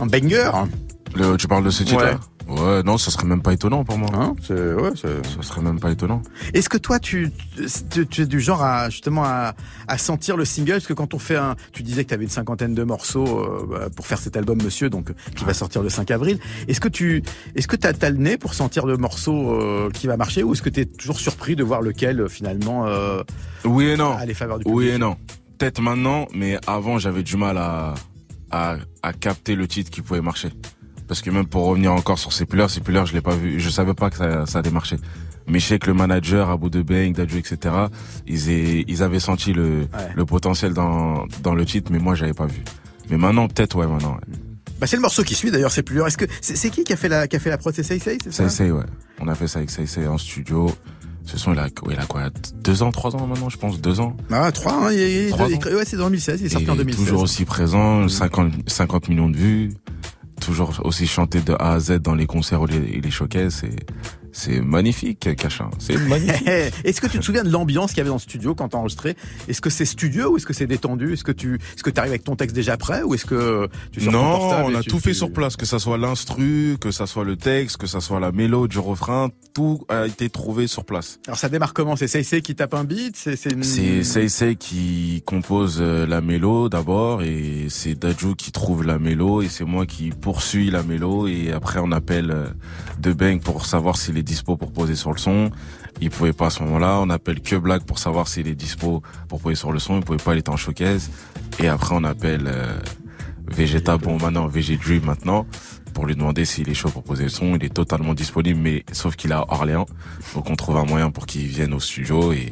un banger. Le, tu parles de ce titre-là? Ouais, non, ça serait même pas étonnant pour moi. Hein ouais, c'est... Ça serait même pas étonnant. Est-ce que toi, tu, tu, tu es du genre à justement à, à sentir le single? Parce que quand on fait un, tu disais que tu avais une cinquantaine de morceaux euh, bah, pour faire cet album Monsieur, donc qui va sortir le 5 avril. Est-ce que tu, est-ce que t'as, t'as le nez pour sentir le morceau euh, qui va marcher, ou est-ce que tu es toujours surpris de voir lequel euh, finalement euh, Oui et non. a les faveurs du public Oui et non. Peut-être maintenant, mais avant j'avais du mal à, à, à capter le titre qui pouvait marcher. Parce que même pour revenir encore sur ces pleurs, ces pleurs, je l'ai pas vu, je savais pas que ça, ça allait marcher. Mais je sais que le manager, Abou de Beng, Dadju, etc., ils, aient- ils avaient senti le, le potentiel dans, dans le titre, mais moi j'avais pas vu. Mais maintenant, peut-être, ouais, maintenant, ouais. Bah, c'est le morceau qui suit d'ailleurs, c'est plus Est-ce que c'est, c'est qui qui a fait la qui a fait la prod? C'est Say Say, c'est ça? Essaye, ouais. On a fait ça avec essaye en studio. Ce son, il a, ouais, il a quoi, deux ans, trois ans maintenant, je pense, deux ans. Ah, 3, hein, il, Trois il- ans. ouais, c'est en 2016, il est sorti en il est 2016. toujours aussi présent, 50, 50 millions de vues, toujours aussi chanté de A à Z dans les concerts et les, les showcases. Et, c'est magnifique, Cachin. C'est magnifique. est-ce que tu te souviens de l'ambiance qu'il y avait dans le studio quand t'as enregistré? Est-ce que c'est studio ou est-ce que c'est détendu? Est-ce que tu, est-ce que arrives avec ton texte déjà prêt ou est-ce que tu sors Non, on a tout fait sur place, que ça soit l'instru, que ça soit le texte, que ça soit la mélodie du refrain, tout a été trouvé sur place. Alors ça démarre comment? C'est Seisei qui tape un beat? C'est. Seisei qui compose euh, la mélo d'abord et c'est Dajou qui trouve la mélo et c'est moi qui poursuis la mélo et après on appelle euh, De Bang pour savoir s'il est dispo pour poser sur le son. Il pouvait pas à ce moment-là. On appelle que Black pour savoir s'il est dispo pour poser sur le son. Il pouvait pas, il était en showcase. Et après, on appelle euh, Vegeta, bon maintenant VG Dream maintenant, pour lui demander s'il est chaud pour poser le son. Il est totalement disponible, mais sauf qu'il a Orléans. Donc on trouve un moyen pour qu'il vienne au studio et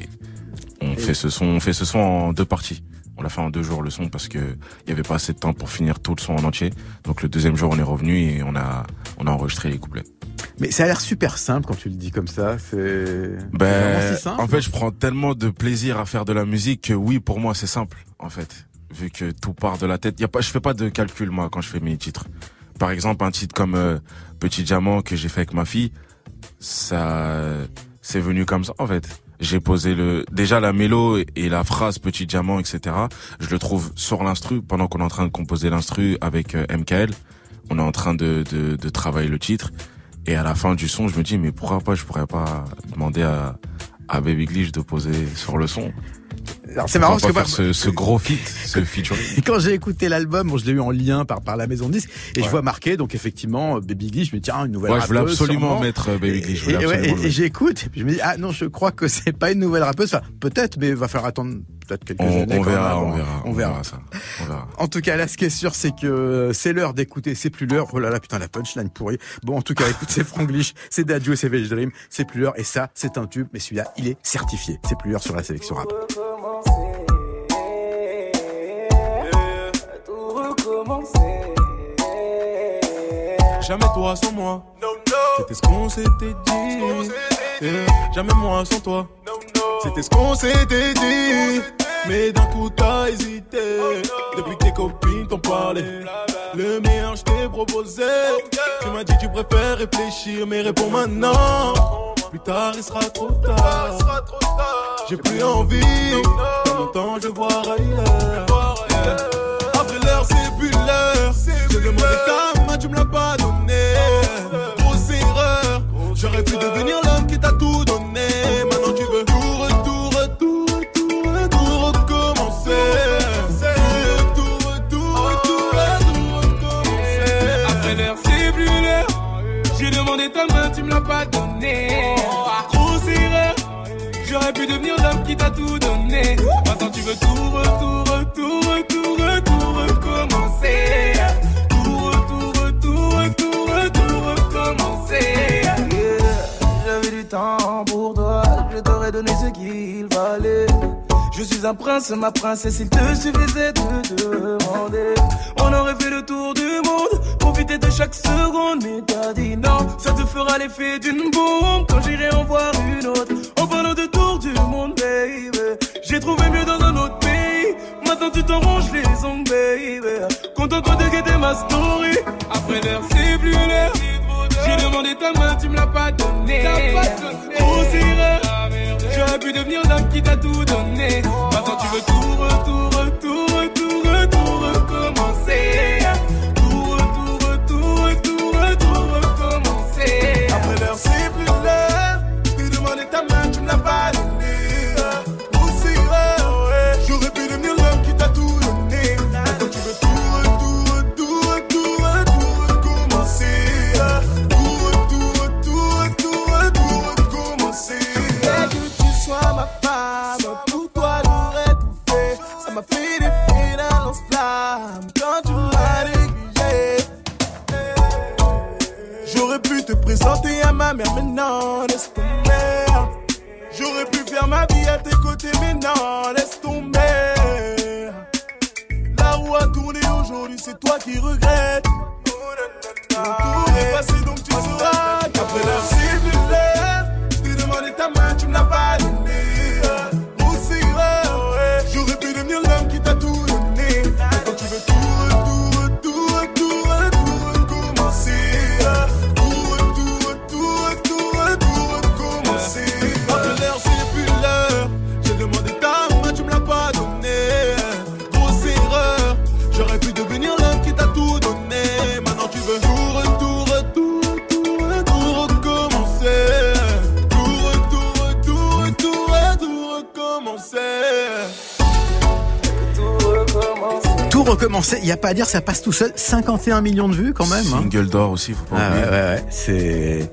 on fait ce son, on fait ce son en deux parties. On l'a fait en deux jours le son parce que il y avait pas assez de temps pour finir tout le son en entier. Donc le deuxième jour on est revenu et on a on a enregistré les couplets. Mais ça a l'air super simple quand tu le dis comme ça. C'est ben, si simple. en fait, je prends tellement de plaisir à faire de la musique que oui, pour moi, c'est simple. En fait, vu que tout part de la tête. Y a pas, je fais pas de calcul moi quand je fais mes titres. Par exemple, un titre comme euh, Petit Diamant que j'ai fait avec ma fille, ça, c'est venu comme ça en fait. J'ai posé le déjà la mélo et la phrase Petit Diamant, etc. Je le trouve sur l'instru pendant qu'on est en train de composer l'instru avec euh, MKL. On est en train de, de, de travailler le titre et à la fin du son, je me dis, mais pourquoi pas, je pourrais pas demander à, à Baby Glitch de poser sur le son. C'est marrant parce que faire ce, ce, gros feat, ce featuring. Quand j'ai écouté l'album, bon, je l'ai eu en lien par par la maison de disque et je vois marqué donc effectivement Baby Glitch, je me dis tiens une nouvelle ouais, rappeuse. je voulais absolument mettre euh, Baby Glitch. Et, et, j'écoute et puis je me dis ah non, je crois que c'est pas une nouvelle rappeuse. Enfin, peut-être, mais il va falloir attendre peut-être quelques on, années. On verra, on verra, on verra, ça. On verra. En tout cas, là, ce qui est sûr, c'est que c'est l'heure d'écouter. C'est plus l'heure. Oh là là, putain, la punchline pourrie. Bon, en tout cas, écoute, c'est Franglish, c'est Dadju et c'est Veg Dream. C'est plus l'heure. Et ça, c'est un tube. Mais celui-là, il est certifié. C'est plus l'heure sur la sélection rap. Jamais toi sans moi. C'était ce qu'on s'était dit. Jamais moi sans toi. C'était ce qu'on s'était dit. Mais d'un coup t'as hésité. Depuis que tes copines t'ont parlé. Le meilleur je t'ai proposé. Tu m'as dit tu préfères réfléchir, mais réponds maintenant. Plus tard il sera trop tard. J'ai plus envie. Dans mon temps je vois ailleurs. Après l'heure c'est l'heure. J'ai demandé ta main, tu me l'as pas donné. Grosse erreur. J'aurais pu devenir l'homme qui t'a tout donné. Maintenant tu veux tout retour, retour, retour, retour, recommencer. Retour, retour, retour, retour, recommencer. Après l'heure, c'est plus l'heure. J'ai demandé ta main, tu me l'as pas donné. Grosse erreur. J'aurais pu devenir l'homme qui t'a tout donné. Maintenant tu veux tout, retour, retour, retour, Je suis un prince, ma princesse, il te suffisait de demander. On aurait fait le tour du monde, profiter de chaque seconde, mais t'as dit non. Ça te fera l'effet d'une bombe quand j'irai en voir une autre. En parlant de tour du monde, baby. J'ai trouvé mieux dans un autre pays. Maintenant tu t'arranges les ongles, baby. Contente-toi de guetter ma story. Après l'heure, c'est plus l'heure. J'ai demandé ta main, tu me l'as pas donné. Grosse erreur. J'aurais pu devenir l'homme qui t'a tout donné. Maintenant tu veux tout, retour, retour, retour, retour, recommencer. Pas à dire, ça passe tout seul. 51 millions de vues quand même. Hein. Single d'or aussi, faut pas ah, Ouais, ouais, ouais. C'est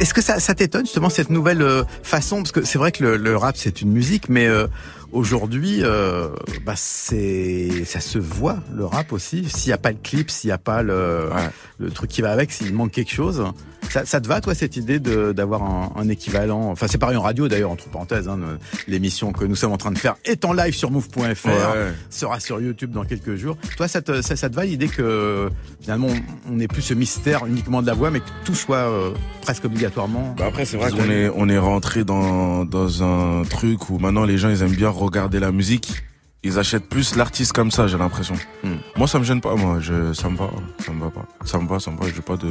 est-ce que ça, ça t'étonne justement cette nouvelle euh, façon? Parce que c'est vrai que le, le rap c'est une musique, mais euh, aujourd'hui, euh, bah c'est ça se voit le rap aussi. S'il n'y a pas le clip, s'il n'y a pas le, le truc qui va avec, s'il manque quelque chose. Ça, ça, te va, toi, cette idée d'avoir un, un, équivalent Enfin, c'est pareil en radio, d'ailleurs, entre parenthèses. Hein, L'émission que nous sommes en train de faire est en live sur move.fr, sera sur YouTube dans quelques jours. Toi, ça te, ça, ça te va l'idée que finalement, on n'est plus ce mystère uniquement de la voix, mais que tout soit euh, presque obligatoirement. Bah après, c'est vrai qu'on est, on est rentré dans, dans un truc où maintenant les gens, ils aiment bien regarder la musique ils achètent plus l'artiste comme ça, j'ai l'impression. Hmm. Moi, ça me gêne pas, moi. Je, ça me va, ça me va pas. Ça me va, ça me va. J'ai pas de,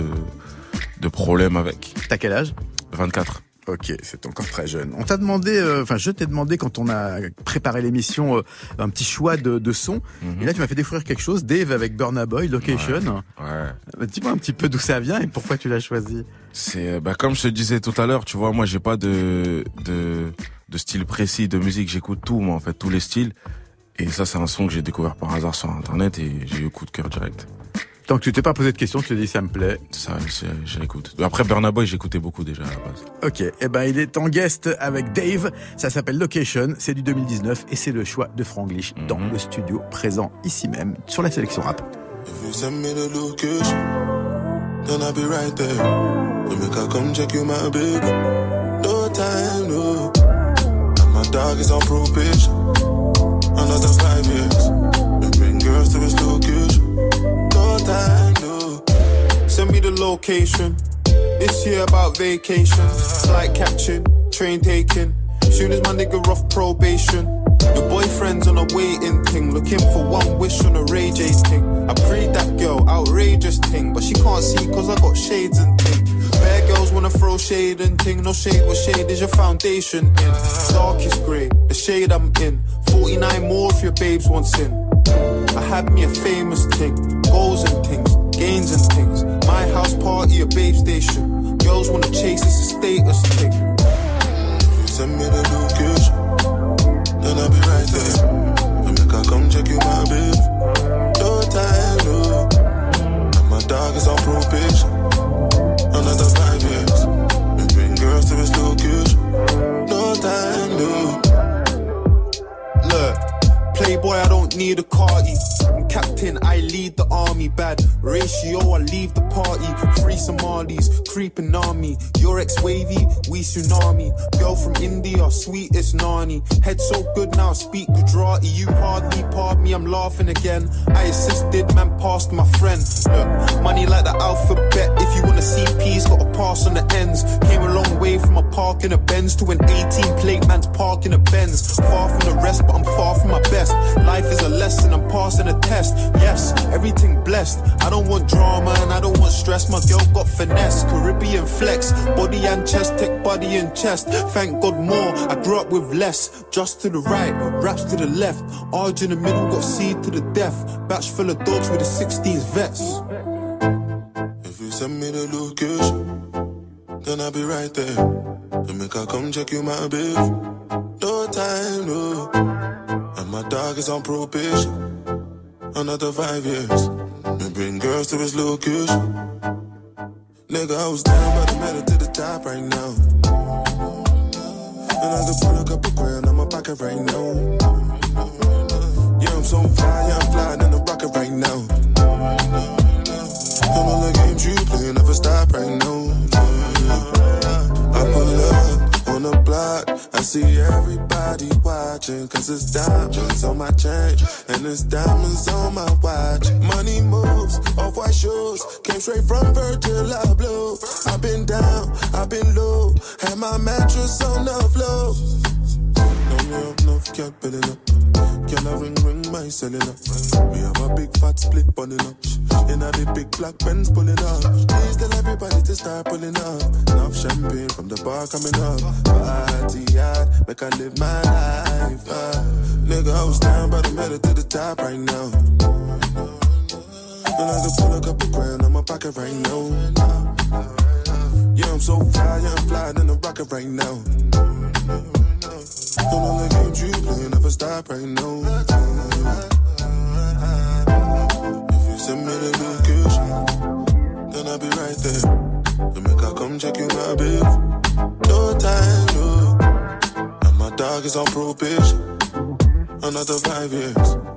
de problème avec. T'as quel âge? 24. Ok, c'est encore très jeune. On t'a demandé, euh, enfin je t'ai demandé quand on a préparé l'émission euh, un petit choix de, de son. Mhm. Et là tu m'as fait découvrir quelque chose, Dave avec Burna Boy, Location. Ouais. Bah, dis-moi un petit peu d'où ça vient et pourquoi tu l'as choisi. C'est bah comme je te disais tout à l'heure, tu vois, moi j'ai pas de, de de style précis de musique, j'écoute tout moi en fait, tous les styles. Et ça c'est un son que j'ai découvert par hasard sur internet et j'ai eu coup de cœur direct. Tant que tu t'es pas posé de questions, tu te dis ça me plaît. Ça, j'écoute. Après Burna Boy, j'écoutais beaucoup déjà à la base. Ok, et eh ben il est en guest avec Dave. Ça s'appelle Location, c'est du 2019 et c'est le choix de Franglish dans mhm. le studio présent ici même sur la sélection rap. dog is on probation. Another five years. We bring girls to his location. No. Send me the location. This year about vacation. Flight catching, train taking. Soon as my nigga off probation. Your boyfriend's on a waiting thing, looking for one wish on a Ray J thing. I prayed that girl, outrageous thing, but she can't see cause I got shades and thing. Bad girls wanna throw shade and ting. No shade, what shade is your foundation in? Darkest grey, the shade I'm in. 49 more if your babes want sin. I had me a famous thing, goals and things, gains and things. My house party, a babe station. Girls wanna chase, it's a status thing. Send me the location, then I'll be right there. And make I come check you, my babe. No time, no. And my dog is on probation another five years. We bring girls to his location. No time, no. Playboy, I don't need a carty. I'm captain, I lead the army. Bad ratio, I leave the party. Free Somalis, creeping me. Your ex wavy, we tsunami. Girl from India, sweetest nani. Head so good now, speak Gujarati. You hardly part me, I'm laughing again. I assisted, man, passed my friend. Look, money like the alphabet. If you wanna see peace, gotta pass on the ends. Came a long way from a park in a Benz to an 18 plate man's park in a Benz. Far from the rest, but I'm far from my best. Life is a lesson, I'm passing a test. Yes, everything blessed. I don't want drama and I don't want stress. My girl got finesse, Caribbean flex, body and chest, tech body and chest. Thank God more. I grew up with less. Just to the right, raps to the left. Arj in the middle, got C to the death. Batch full of dogs with the 16s vets. If you send me the location, then I'll be right there. And make I come check you, my babe. No time, no. And my dog is on probation another five years. Me bring girls to his location. Nigga, I was down, but I made it to the top right now. And I could pull a couple grand on my pocket right now. Yeah, I'm so fly, yeah, I'm flying in the rocket right now. And all the games you play never stop right now. See everybody watching, cause it's diamonds on my chain, and it's diamonds on my watch. Money moves, off white shoes, came straight from Virgil Abloh. I've been down, I've been low, had my mattress on the floor. Me up, no, can't build up. Can I ring, ring my cellular? We have a big fat split bunning up. In a the big black Benz pulling up. Please tell everybody to start pulling up. Enough champagne from the bar coming up. Party hard, make I live my life. Uh. Nigga, I was down, but I'm headed to the top right now. And I can pull a couple grand on my pocket right now. Yeah, I'm so fly, yeah, I'm flying in the rocket right now. Don't know the games you play, never stop right now. If you send me the location. Then I'll be right there. You make her come check you, my babe. No time, no. And my dog is on probation. Another five years.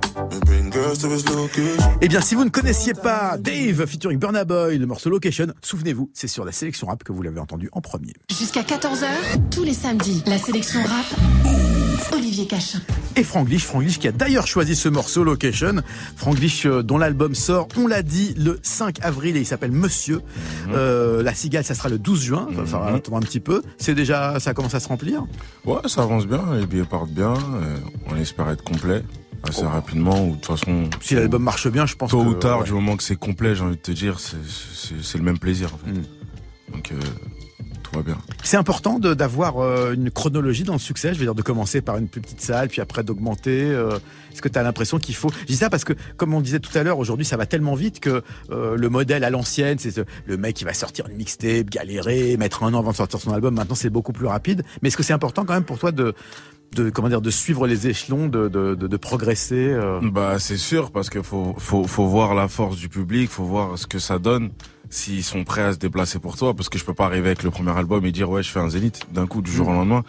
Eh bien, si vous ne connaissiez pas Dave featuring Burna Boy, le morceau Location, souvenez-vous, c'est sur la sélection rap que vous l'avez entendu en premier. Jusqu'à 14h, tous les samedis, la sélection rap, Olivier Cachin. Et Franglish, Franglish qui a d'ailleurs choisi ce morceau Location. Franglish euh, dont l'album sort, on l'a dit, le 5 avril et il s'appelle Monsieur. Euh, la cigale, ça sera le 12 juin. Il va falloir attendre un petit peu. C'est déjà, ça commence à se remplir? Ouais, ça avance bien, les billets partent bien. euh, on espère être complet assez rapidement. Ou de toute façon, Si l'album marche bien, je pense tôt que ou tard, ouais. du moment que c'est complet, j'ai envie de te dire, c'est- le même plaisir. En fait. Mm. Donc euh, tout va bien. C'est important de- d'avoir euh, une chronologie dans le succès, je veux dire de commencer par une plus petite salle, puis après d'augmenter. euh, Est-ce que tu as l'impression qu'il faut... Je dis ça parce que, comme on disait tout à l'heure, aujourd'hui ça va tellement vite que euh, le modèle à l'ancienne, c'est ce- le mec qui va sortir une mixtape, galérer, mettre un an avant de sortir son album, maintenant c'est beaucoup plus rapide. Mais est-ce que c'est important quand même pour toi de... De, comment dire, de suivre les échelons, de, de, de, de progresser. euh Bah c'est sûr parce que faut, faut faut voir la force du public, faut voir ce que ça donne. S'ils sont prêts à se déplacer pour toi, parce que je peux pas arriver avec le premier album et dire ouais je fais un zénith d'un coup du jour au lendemain.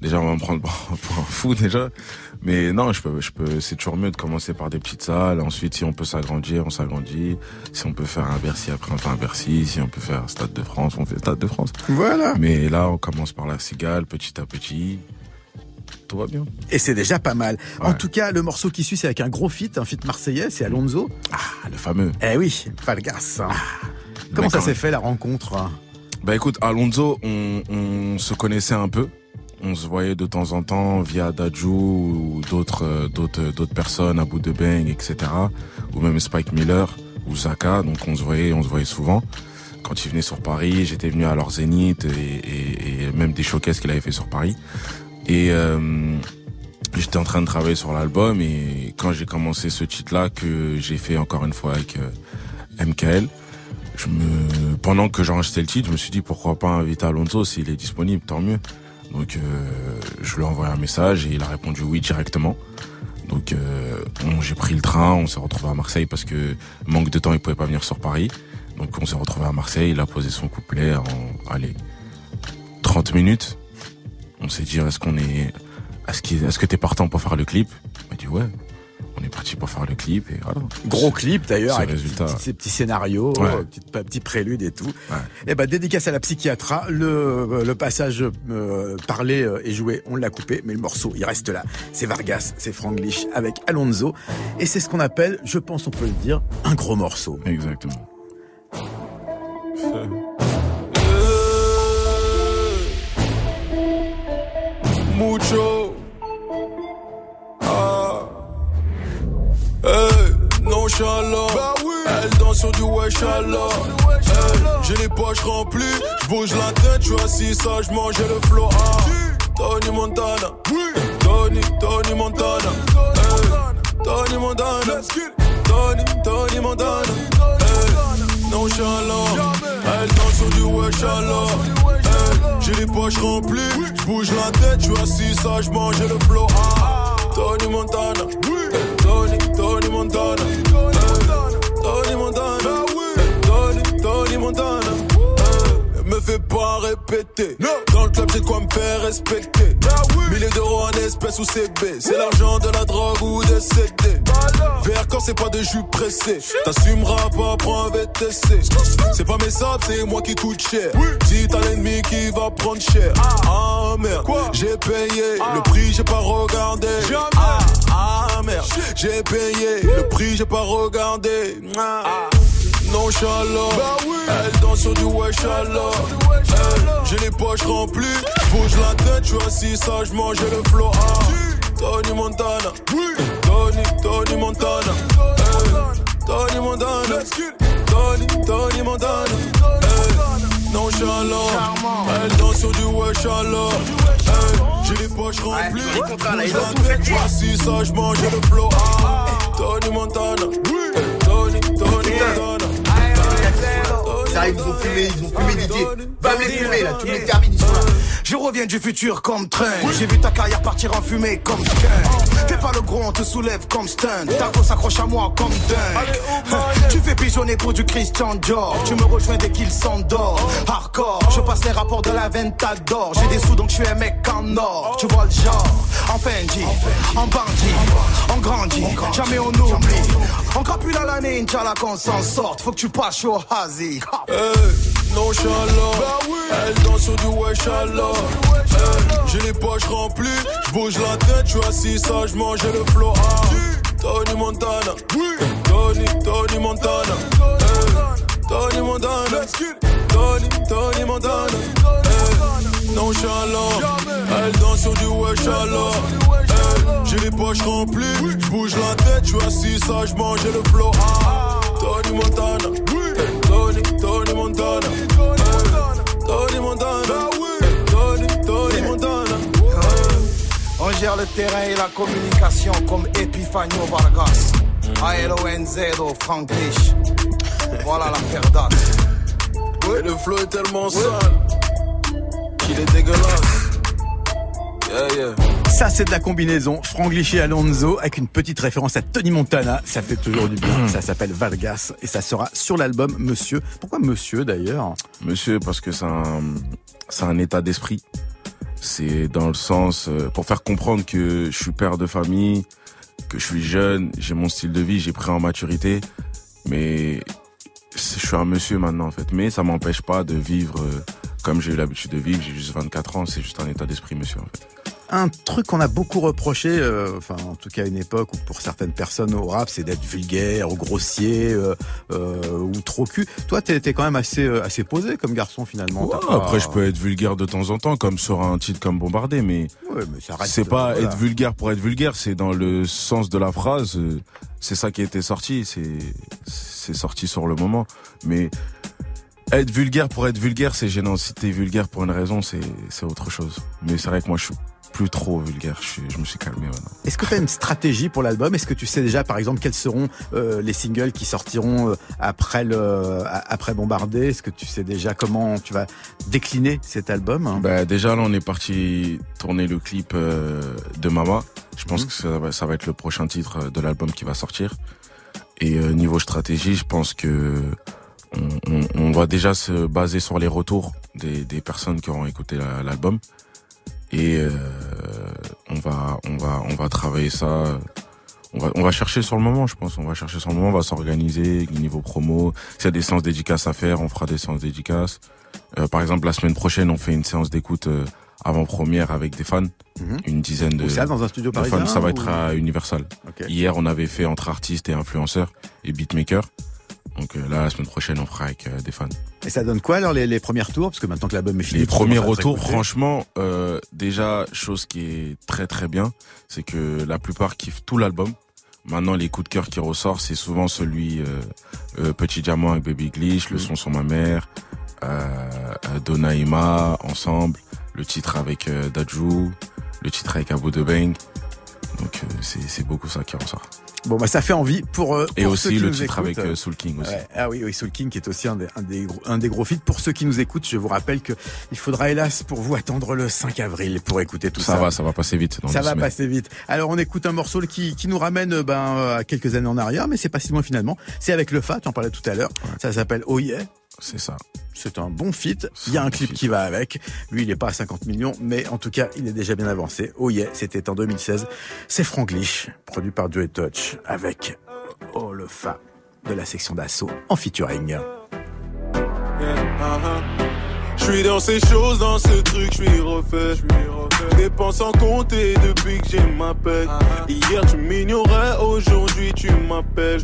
Déjà on va me prendre pour pour un fou déjà. Mais non je peux je peux c'est toujours mieux de commencer par des petites salles. Ensuite si on peut s'agrandir on s'agrandit. Si on peut faire un Bercy après on fait un Bercy. Si on peut faire un Stade de France on fait Stade de France. Voilà. Mais là on commence par la cigale petit à petit. Tout va bien. Et c'est déjà pas mal. En tout cas, le morceau qui suit, c'est avec un gros feat, un feat marseillais, c'est Alonso. Ah le fameux. Eh oui, Falgas. hein. Comment ça s'est fait la rencontre hein? Bah écoute, Alonso, on, on se connaissait un peu. On se voyait de temps en temps via Daju ou d'autres euh, d'autres d'autres personnes, Abu de Beng, etc. Ou même Spike Miller ou Zaka. Donc on se voyait, on se voyait souvent. Quand il venait sur Paris, j'étais venu à leur Zénith et, et, et même des showcases qu'il avait fait sur Paris. Et euh, j'étais en train de travailler sur l'album et quand j'ai commencé ce titre-là que j'ai fait encore une fois avec euh, MKL, pendant que j'enregistrais le titre, je me suis dit pourquoi pas inviter Alonso s'il est disponible, tant mieux. Donc euh, je lui ai envoyé un message et il a répondu oui directement. Donc on- j'ai pris le train, on s'est retrouvé à Marseille parce que manque de temps, il pouvait pas venir sur Paris. Donc on s'est retrouvé à Marseille, il a posé son couplet en allez 30 minutes. On s'est dit est-ce qu'on est est-ce qu'il- est-ce que t'es partant pour faire le clip? Il m'a dit ouais. On est parti pour faire le clip et voilà. Gros clip d'ailleurs, C'est avec résultat. petits- ces petits scénarios, Ouais. euh, petits, petits préludes et tout. Ouais. Et ben dédicace à la psychiatra, le, le passage euh, parlé euh, et joué, on l'a coupé, mais le morceau il reste là. C'est Vargas, c'est Franglish avec Alonso, et c'est ce qu'on appelle, je pense on peut le dire, un gros morceau. Exactement. Mucho. Ah. Hey, nonchalant. Bah oui. Elle danse sur du wesh. Hey, j'ai les poches remplies. J'bouge la tête, j'suis assis sagement, j'ai le flow. Ah. Tony Montana. Tony, Tony Montana. Hey, Tony Montana. Tony, Tony Montana. Hey, nonchalant. Elle danse sur du wesh j'ai les poches remplies. J'bouge la tête, j'suis assis sagement, j'ai le flow. Tony Montana. Tony, Tony Montana. Tony Montana. Tony, Tony Montana. Me fais pas répéter. Dans le club, j'ai quoi me faire respecter. Milliers d'euros en espèces ou CB. C'est l'argent de la drogue ou des CD. Vers quand c'est pas de jus pressé. T'assumeras pas, prends un VTC. C'est pas mes sables, c'est moi qui coûte cher. Si t'as l'ennemi qui va prendre cher. Ah merde, j'ai payé. Le prix, j'ai pas regardé. Ah, ah merde, j'ai payé. Le prix, j'ai pas regardé. Ah. Nonchalant, elle danse sur du wesh alors. Hey, J'ai les poches remplies, bouge la tête, je suis assis sagement, j'ai le flow. Ah. Tony Montana, Tony, Tony Montana, Hey, Tony Montana, Tony, Tony Montana, Hey, Nonchalant, elle danse sur du wesh J'ai les poches remplies, bouge la tête, je suis assis sagement, j'ai le flow. Ah. Tony Montana, Ils ont fumé, ils ont fumé Didier. Va me les fumer là, tu me les termines, ils sont là. Je reviens du futur comme train. J'ai vu ta carrière partir en fumée comme skunk. Fais pas le gros, on te soulève comme stun. Ta go s'accroche à moi comme dingue. Tu fais pigeonner pour du Christian Dior. Tu me rejoins dès qu'il s'endort. Hardcore, je passe les rapports de la Ventador. J'ai des sous donc je suis un mec en or. Tu vois le genre. En Fendi, en bandit, en grandit. Jamais on oublie. On crapule à la ninja là qu'on s'en sorte. Faut que tu passes au hazy. Hey, nonchalant. Elle danse sur du wesh. Hey, j'ai les poches remplies. J'bouge la tête, j'suis assis sagement, j'ai le flow. Ah. Tony Montana. Tony, Tony Montana. Hey, Tony Montana. Tony, Tony Montana. Hey, nonchalant. Elle danse sur du wesh. Hey, j'ai les poches remplies. J'bouge la tête, j'suis assis sagement, j'ai le flow. Ah. Tony Montana. Tony, Tony Montana. Tony Montana. Tony, Tony Montana. On gère le terrain et la communication comme Epifanio Vargas. A-L-O-N-Z-O, Franglish. Voilà la d'as. Et le flow est tellement sale qu'il est dégueulasse. Yeah, yeah. Ça, c'est de la combinaison Franglish et Alonso avec une petite référence à Tony Montana. Ça fait toujours du bien. Ça s'appelle Valgas et ça sera sur l'album Monsieur. Pourquoi Monsieur d'ailleurs Monsieur, parce que c'est un, un état d'esprit. C'est dans le sens, euh, pour faire comprendre que je suis père de famille, que je suis jeune, j'ai mon style de vie, j'ai pris en maturité, mais je suis un monsieur maintenant en fait. Mais ça m'empêche pas de vivre euh, comme j'ai eu l'habitude de vivre. J'ai juste 24 ans, c'est juste un état d'esprit monsieur en fait. Un truc qu'on a beaucoup reproché, euh, enfin en tout cas à une époque ou pour certaines personnes au rap, c'est d'être vulgaire, ou grossier euh, euh, ou trop cul. Toi, t'es quand même assez euh, assez posé comme garçon finalement. Ouais, T'as pas- Après, je peux être vulgaire de temps en temps, comme sur un titre comme Bombardé, mais Ouais, mais c'est pas euh, voilà. être vulgaire pour être vulgaire, c'est dans le sens de la phrase. euh, C'est ça qui a été sorti, c'est c'est sorti sur le moment. Mais être vulgaire pour être vulgaire, c'est gênant. Si t'es vulgaire pour une raison, c'est c'est autre chose. Mais c'est vrai que moi, je suis plus trop vulgaire. Je, me suis calmé maintenant. Est-ce que tu as une stratégie pour l'album? Est-ce que tu sais déjà, par exemple, quels seront euh, les singles qui sortiront euh, après le après Bombardé Est-ce que tu sais déjà comment tu vas décliner cet album? Bah, déjà là, on est parti tourner le clip euh, de Mama. Je pense Mhm. que ça va, ça va être le prochain titre de l'album qui va sortir. Et euh, niveau stratégie, je pense que on, on- on va déjà se baser sur les retours des, des personnes qui auront écouté la- l'album. Et euh, on va on va on va travailler ça. On va, on va chercher sur le moment, je pense. On va chercher sur le moment, on va s'organiser niveau promo. S'il y a des séances dédicaces à faire, on fera des séances dédicaces. Euh, par exemple, la semaine prochaine, on fait une séance d'écoute euh, avant-première avec des fans, Mhm. une dizaine de, ça dans un studio parisien fans. Ça va ou- être à Universal. Ok. Hier, on avait fait entre artistes et influenceurs et beatmakers. Donc euh, là, la semaine prochaine, on fera avec euh, des fans. Et ça donne quoi alors les, les premiers retours? Parce que maintenant que l'album est fini, Les premiers retours, franchement, euh, déjà, chose qui est très très bien, c'est que la plupart kiffent tout l'album. Maintenant, les coups de cœur qui ressortent, c'est souvent celui euh, euh, Petit Diamant avec Baby Glitch, Mm. Le son sur ma mère, Donaïma, ensemble, le titre avec Dajou, le titre avec Abu de Bang. Donc c'est beaucoup ça qui ressort. Bon bah ça fait envie pour euh, Et pour ceux aussi qui le nous titre écoutent. avec euh, Soul King aussi. Ouais. Ah oui, oui, Soul King qui est aussi un des, un des gros, un des gros feats. Pour ceux qui nous écoutent, je vous rappelle que il faudra hélas pour vous attendre le 5 avril pour écouter tout ça. Ça va, ça va passer vite. Dans Ça va semaines. passer vite. Alors on écoute un morceau qui, qui nous ramène euh, ben, euh, à quelques années en arrière, mais c'est pas si loin finalement. C'est avec le Fa, tu en parlais tout à l'heure. Ça s'appelle Oh Yeah. C'est ça. C'est un bon feat. Il y a un clip qui va avec. Lui, il est pas à 50 millions, mais en tout cas, il est déjà bien avancé. Oh Yeah, c'était en 2016. C'est Franglish, produit par Joey Touch, avec Oh le Fa de la section d'assaut en featuring. Je suis dans ces choses, dans ce truc, je suis refait. Je dépense sans compter depuis que j'ai ma paix. Hier tu m'ignorais, aujourd'hui tu m'appelles.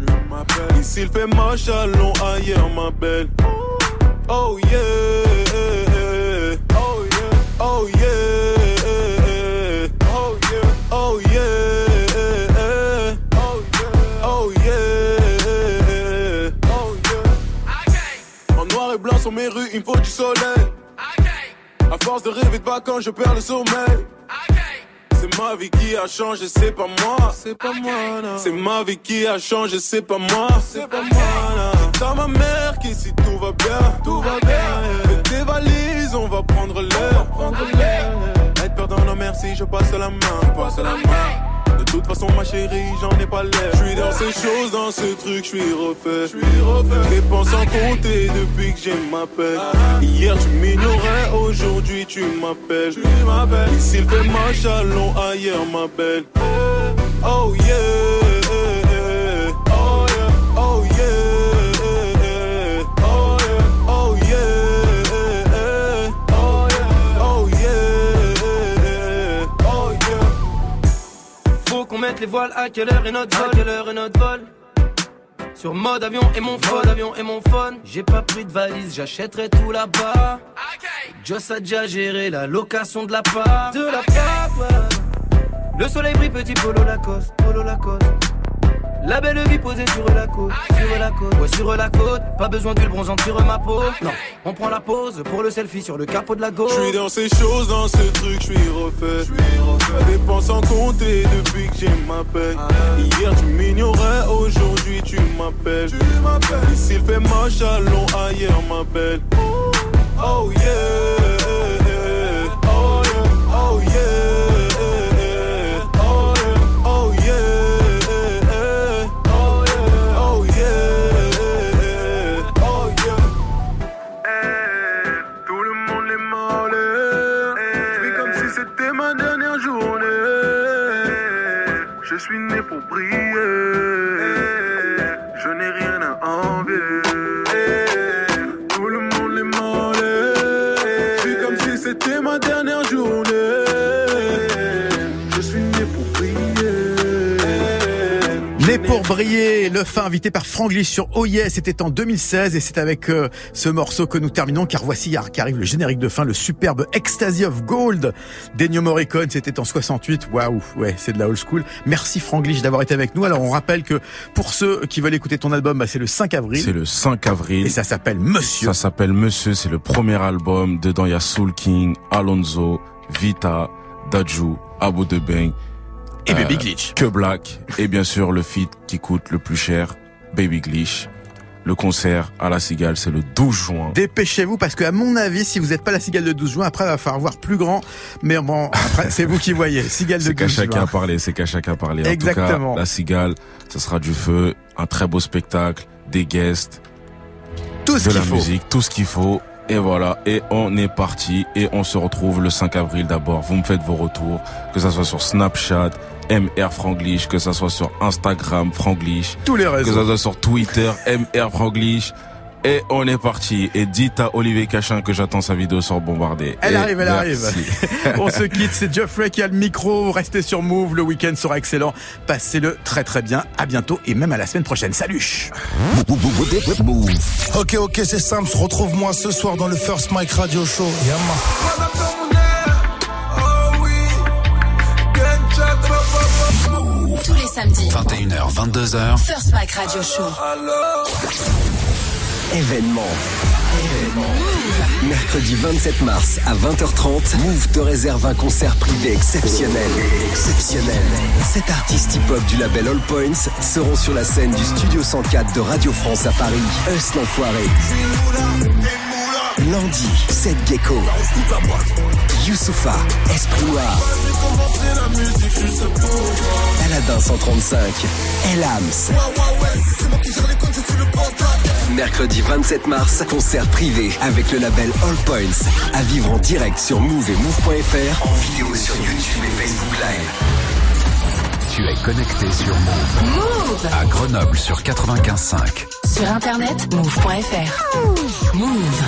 Ici il fait moche, allons ailleurs ma belle. Oh yeah, oh yeah, oh yeah, oh yeah, oh yeah, oh yeah, oh yeah. En noir et blanc sur mes rues, il me faut du soleil. À force de rêver de vacances, je perds le sommeil. C'est ma vie qui a changé, c'est pas moi. C'est pas moi. C'est ma vie qui a changé, c'est pas moi. C'est pas moi. T'as ma mère qui si tout va bien, tout va bien. Fais tes valises, on va prendre l'air, prendre l'air. Être perdant, non merci, je passe la main, passe la main. De toute façon, ma chérie, j'en ai pas l'air. Je suis dans ces choses, dans ce truc, je suis refait. Je suis refait. Dépense en compter depuis que j'ai ma paix. Hier, tu m'ignorais, aujourd'hui, tu m'appelles. Ici, il fait ma chalon, ailleurs, ma belle. Oh yeah. Les voiles, à quelle heure est notre vol, quelle heure est notre vol? Sur mode avion et mon phone, avion et mon phone. J'ai pas pris de valise, j'achèterai tout là-bas. Joss a déjà géré la location de la part De la part, Le soleil brille, petit polo Lacoste, polo Lacoste la belle vie posée sur la côte, sur la côte, ouais sur la côte. Pas besoin d'huile bronzante sur ma peau. Non, on prend la pause pour le selfie sur le capot de la gauche. Je suis dans ces choses, dans ce truc, je suis refait. Dépense en compter depuis que j'ai ma peine. Hier tu m'ignorais, aujourd'hui tu m'appelles. Ici il fait ma chalon, ailleurs ma belle. Oh yeah. Briller, le fin invité par Franglish sur Oh c'était en 2016 et c'est avec euh, ce morceau que nous terminons car voici arrive le générique de fin, le superbe Ecstasy of Gold d'Ennio Morricone, c'était en 68. Waouh, ouais, c'est de la old school. Merci Franglish d'avoir été avec nous. Alors on rappelle que pour ceux qui veulent écouter ton album, bah, c'est le 5 avril. C'est le 5 avril. Et ça s'appelle Monsieur. Ça s'appelle Monsieur, c'est le premier album. Dedans il y a Soul King, Alonso, Vita, Daju, Abu Debeng et Baby euh, Glitch. Que Black. Et bien sûr, le feat qui coûte le plus cher, Baby Glitch. Le concert à la Cigale, c'est le 12 juin. Dépêchez-vous parce que à mon avis, si vous n'êtes pas la Cigale de 12 juin, après il va falloir voir plus grand. Mais bon, après c'est vous qui voyez. Cigale de 12 juin. C'est qu'à chacun parler, c'est qu'à chacun parler. Exactement. En tout cas, la Cigale, ça sera du feu, un très beau spectacle, des guests, tout ce de la faut. musique, tout ce qu'il faut. Et voilà, et on est parti et on se retrouve le 5 avril d'abord. Vous me faites vos retours, que ça soit sur Snapchat, MR Franglish, que ça soit sur Instagram Franglish, tous les réseaux, que ça soit sur Twitter MR Franglish. Et on est parti. Et dites à Olivier Cachin que j'attends sa vidéo sur Bombardé. Elle arrive, elle arrive. on se quitte. C'est Geoffrey qui a le micro. Restez sur Move. Le week-end sera excellent. Passez-le très très bien. À bientôt et même à la semaine prochaine. Salut. Ok, ok, c'est Sam. Retrouve-moi ce soir dans le First Mike Radio Show. Tous les samedis. 21h, 22h. First Mike Radio Show. Événement. Mercredi 27 mars à 20h30, Move te réserve un concert privé exceptionnel. Exceptionnel. Sept artistes hip-hop du label All Points seront sur la scène du Studio 104 de Radio France à Paris. Us l'enfoiré. Lundi, Seth Gecko. Youssoufa, Esprit Noir. Aladin 135, Elams. Mercredi 27 mars, concert privé avec le label All Points. À vivre en direct sur Move et Move.fr, en vidéo sur YouTube et Facebook Live. Tu es connecté sur Move. Move À Grenoble sur 95.5. Sur internet, move.fr. Move.